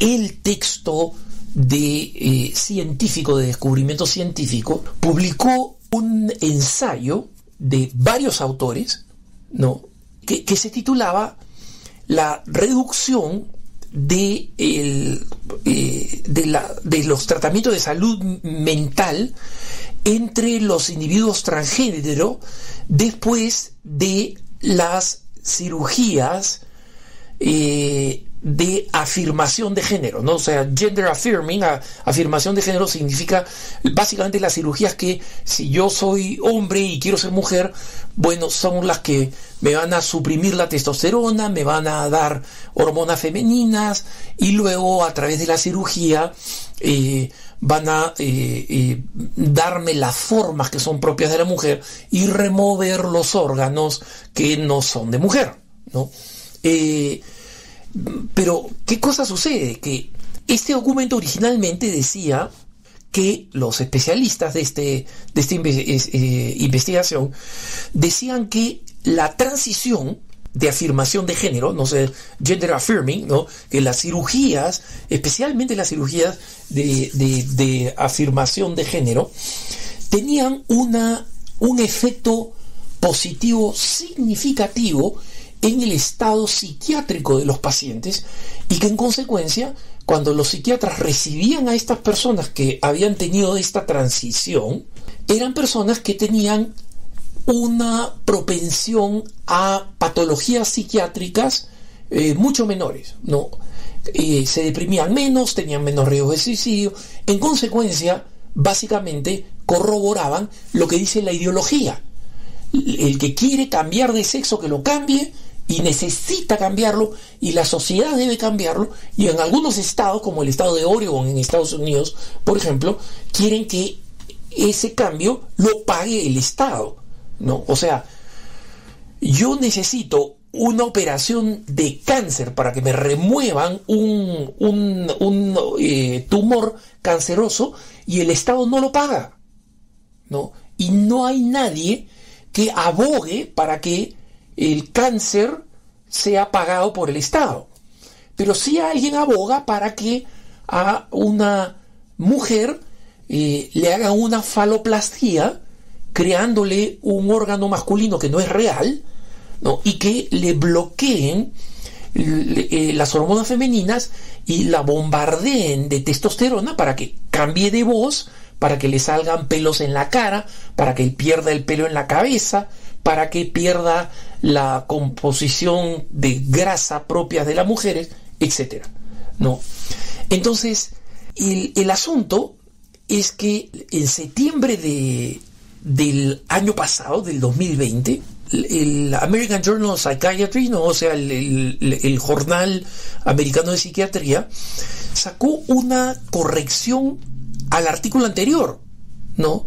el texto de eh, científico, de descubrimiento científico, publicó un ensayo de varios autores, ¿no? que, que se titulaba La reducción de, el, eh, de, la- de los tratamientos de salud mental entre los individuos transgénero después de las cirugías eh, de afirmación de género, ¿no? O sea, gender affirming, afirmación de género significa básicamente las cirugías que si yo soy hombre y quiero ser mujer, bueno, son las que me van a suprimir la testosterona, me van a dar hormonas femeninas y luego a través de la cirugía eh, van a eh, eh, darme las formas que son propias de la mujer y remover los órganos que no son de mujer, ¿no? Eh, pero, ¿qué cosa sucede? Que este documento originalmente decía que los especialistas de, este, de esta eh, investigación decían que la transición de afirmación de género, no sé, gender affirming, ¿no? que las cirugías, especialmente las cirugías de, de- de afirmación de género, tenían una, un efecto positivo significativo en el estado psiquiátrico de los pacientes y que en consecuencia cuando los psiquiatras recibían a estas personas que habían tenido esta transición eran personas que tenían una propensión a patologías psiquiátricas eh, mucho menores, ¿no? Eh, se deprimían menos, tenían menos riesgo de suicidio, en consecuencia, básicamente corroboraban lo que dice la ideología. El que quiere cambiar de sexo, que lo cambie, y necesita cambiarlo, y la sociedad debe cambiarlo, y en algunos estados, como el estado de Oregon en Estados Unidos, por ejemplo, quieren que ese cambio lo pague el Estado, ¿no? O sea, yo necesito una operación de cáncer para que me remuevan un, un- un, eh, tumor canceroso y el Estado no lo paga, ¿no? Y no hay nadie que abogue para que el cáncer sea pagado por el Estado. Pero sí alguien aboga para que a una mujer eh, le hagan una faloplastia creándole un órgano masculino que no es real ¿no? y que le bloqueen eh, las hormonas femeninas y la bombardeen de testosterona para que cambie de voz, para que le salgan pelos en la cara, para que pierda el pelo en la cabeza, para que pierda la composición de grasa propia de las mujeres, etc. ¿no? Entonces, el, el asunto es que en septiembre de, del año pasado, del 2020, el el American Journal of Psychiatry, ¿no? o sea, el, el- el jornal americano de psiquiatría, sacó una corrección al artículo anterior, ¿no?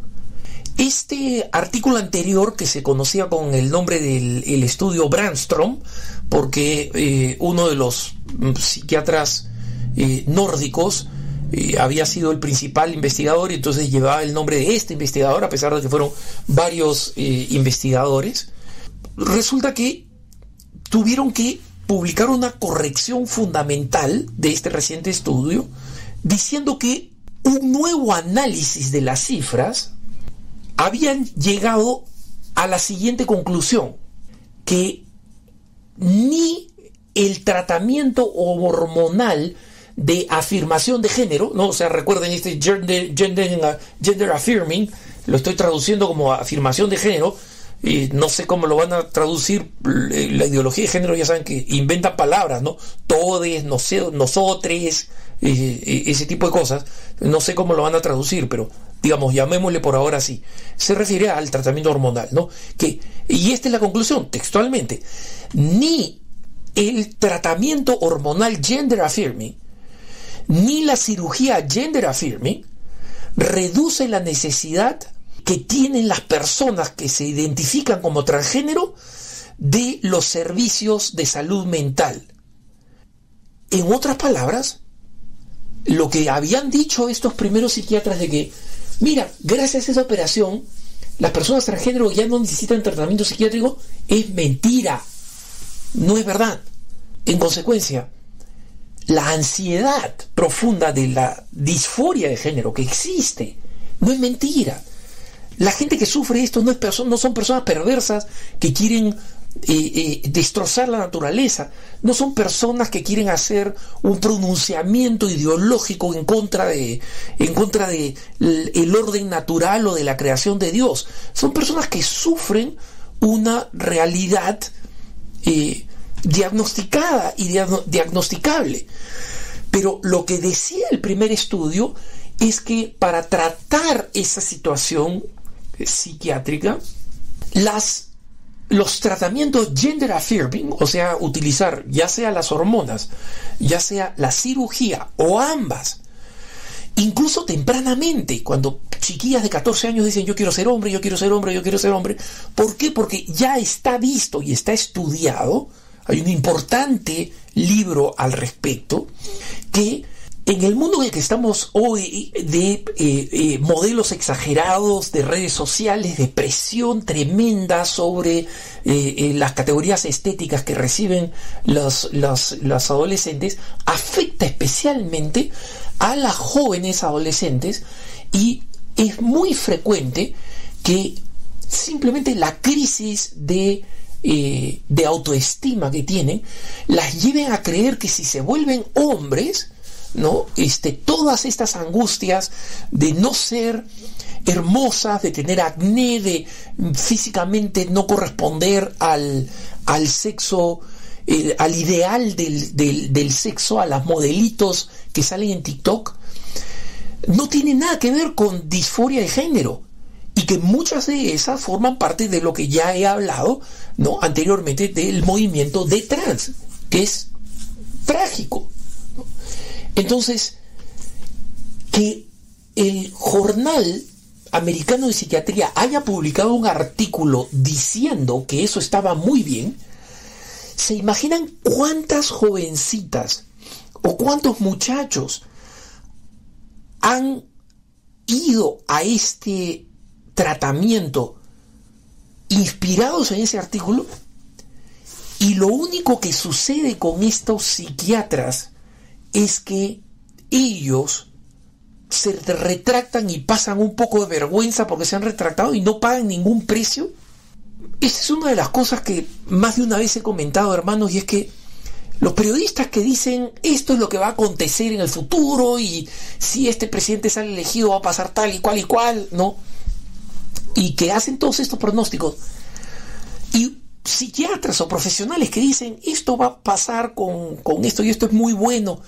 Este artículo anterior, que se conocía con el nombre del el estudio Brandstrom, porque eh, uno de los mm, psiquiatras eh, nórdicos eh, había sido el principal investigador y entonces llevaba el nombre de este investigador, a pesar de que fueron varios investigadores, resulta que tuvieron que publicar una corrección fundamental de este reciente estudio, diciendo que un nuevo análisis de las cifras habían llegado a la siguiente conclusión, que ni el tratamiento hormonal de afirmación de género, ¿no? O sea, recuerden este gender, gender, gender affirming, lo estoy traduciendo como afirmación de género, y no sé cómo lo van a traducir, la ideología de género ya saben que inventan palabras, ¿no? Todes, nosotres, eh, ese tipo de cosas, no sé cómo lo van a traducir, pero digamos, llamémosle por ahora así, se refiere al tratamiento hormonal, ¿no? Que, y esta es la conclusión, textualmente, ni el tratamiento hormonal gender affirming, ni la cirugía gender affirming, reduce la necesidad que tienen las personas que se identifican como transgénero de los servicios de salud mental. En otras palabras, lo que habían dicho estos primeros psiquiatras de que, mira, gracias a esa operación, las personas transgénero ya no necesitan tratamiento psiquiátrico, es mentira, no es verdad. En consecuencia, la ansiedad profunda de la disforia de género que existe no es mentira. La gente que sufre esto no, es no son personas perversas que quieren destrozar la naturaleza, no son personas que quieren hacer un pronunciamiento ideológico en contra de en contra de el orden natural o de la creación de Dios. Son personas que sufren una realidad eh, diagnosticada y diagno- diagnosticable. Pero lo que decía el primer estudio es que para tratar esa situación eh, psiquiátrica, las, los tratamientos gender affirming, o sea, utilizar ya sea las hormonas, ya sea la cirugía o ambas, incluso tempranamente, cuando chiquillas de 14 años dicen yo quiero ser hombre, yo quiero ser hombre, yo quiero ser hombre. ¿Por qué? Porque ya está visto y está estudiado, hay un importante libro al respecto, que en el mundo en el que estamos hoy de eh, eh, modelos exagerados de redes sociales, de presión tremenda sobre eh, las categorías estéticas que reciben los, los, adolescentes, afecta especialmente a las jóvenes adolescentes y es muy frecuente que simplemente la crisis de, de autoestima que tienen las lleven a creer que si se vuelven hombres, ¿no? Este, todas estas angustias de no ser hermosas, de tener acné, de físicamente no corresponder al, al sexo, eh, al ideal del, del, sexo, a las modelitos que salen en TikTok, no tiene nada que ver con disforia de género y que muchas de esas forman parte de lo que ya he hablado no anteriormente del movimiento de trans que es trágico. Entonces que el jornal americano de psiquiatría haya publicado un artículo diciendo que eso estaba muy bien se imaginan cuántas jovencitas o cuántos muchachos han ido a este tratamiento inspirados en ese artículo y lo único que sucede con estos psiquiatras es que ellos se retractan y pasan un poco de vergüenza porque se han retractado y no pagan ningún precio. Esa es una de las cosas que más de una vez he comentado, hermanos, y es que los periodistas que dicen esto es lo que va a acontecer en el futuro y si este presidente sale elegido va a pasar tal y cual y cual, ¿no? Y que hacen todos estos pronósticos. Y psiquiatras o profesionales que dicen esto va a pasar con, con esto y esto es muy bueno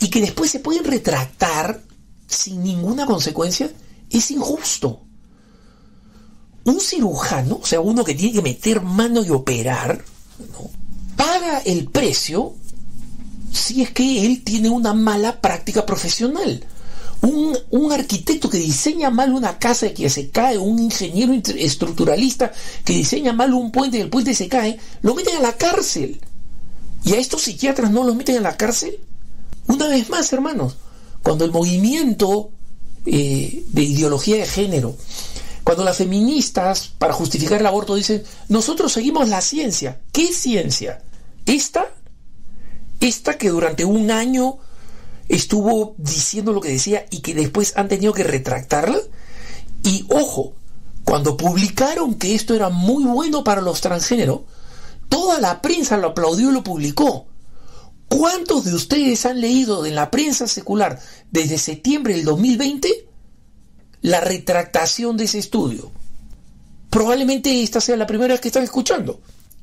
y que después se pueden retractar sin ninguna consecuencia, es injusto. Un cirujano, o sea, uno que tiene que meter mano y operar, paga el precio si es que él tiene una mala práctica profesional. Un, un arquitecto que diseña mal una casa y que se cae, un ingeniero estructuralista que diseña mal un puente y el puente se cae, lo meten a la cárcel. ¿Y a estos psiquiatras no los meten a la cárcel? Una vez más, hermanos, cuando el movimiento eh, de ideología de género, cuando las feministas, para justificar el aborto, dicen, nosotros seguimos la ciencia. ¿Qué ciencia? ¿Esta? Esta que durante un año estuvo diciendo lo que decía y que después han tenido que retractarla. Y ojo, cuando publicaron que esto era muy bueno para los transgéneros, toda la prensa lo aplaudió y lo publicó. ¿Cuántos de ustedes han leído en la prensa secular desde septiembre del 2020 la retractación de ese estudio? Probablemente esta sea la primera que están escuchando.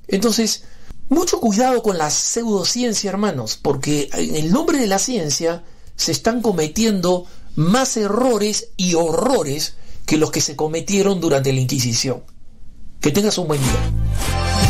Entonces, mucho cuidado con la pseudociencia, hermanos, porque en el nombre de la ciencia se están cometiendo más errores y horrores que los que se cometieron durante la Inquisición. Que tengas un buen día.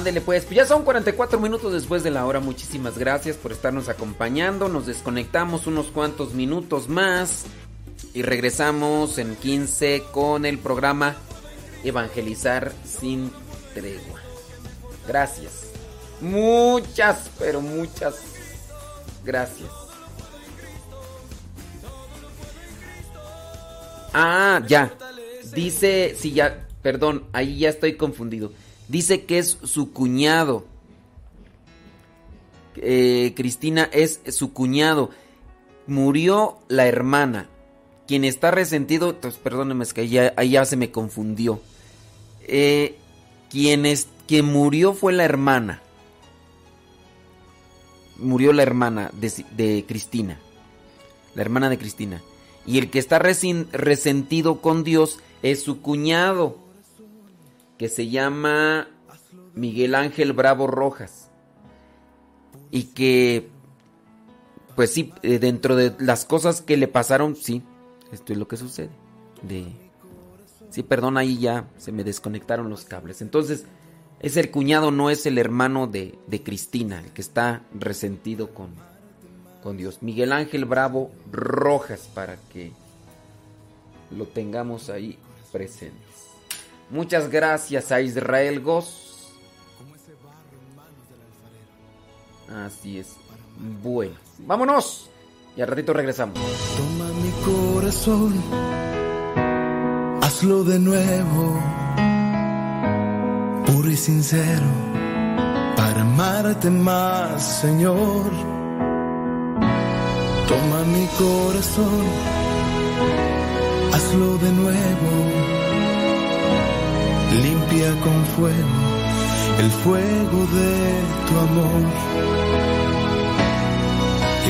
Ándele pues, pues ya son 44 minutos después de la hora. Muchísimas gracias por estarnos acompañando. Nos desconectamos unos cuantos minutos más y regresamos en 15 con el programa Evangelizar sin tregua. Gracias. Muchas, pero muchas gracias. Ah, ya. Dice, sí, ya, perdón, ahí ya estoy confundido. Dice que es su cuñado. Eh, Cristina es su cuñado. Murió la hermana. Quien está resentido, pues perdóneme, es que ya, ya se me confundió. Eh, quien, murió fue la hermana. Murió la hermana de, Cristina. La hermana de Cristina. Y el que está resentido con Dios es su cuñado, que se llama Miguel Ángel Bravo Rojas. y que, pues sí, eh, dentro de las cosas que le pasaron, sí, esto es lo que sucede. De, sí, perdón, ahí ya se me desconectaron los cables. Entonces, es el cuñado, no es el hermano de, de Cristina, el que está resentido con, con Dios. Miguel Ángel Bravo Rojas, para que lo tengamos ahí presentes. Muchas gracias a Israel Goss. Así es. Bueno, vámonos. Y al ratito regresamos. Toma mi corazón, hazlo de nuevo, puro y sincero, para amarte más, Señor. Toma mi corazón, hazlo de nuevo, limpia con fuego el fuego de tu amor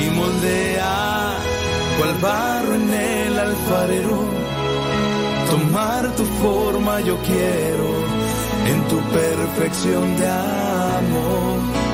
y moldea cual barro en el alfarero. Tomar tu forma yo quiero en tu perfección de amor.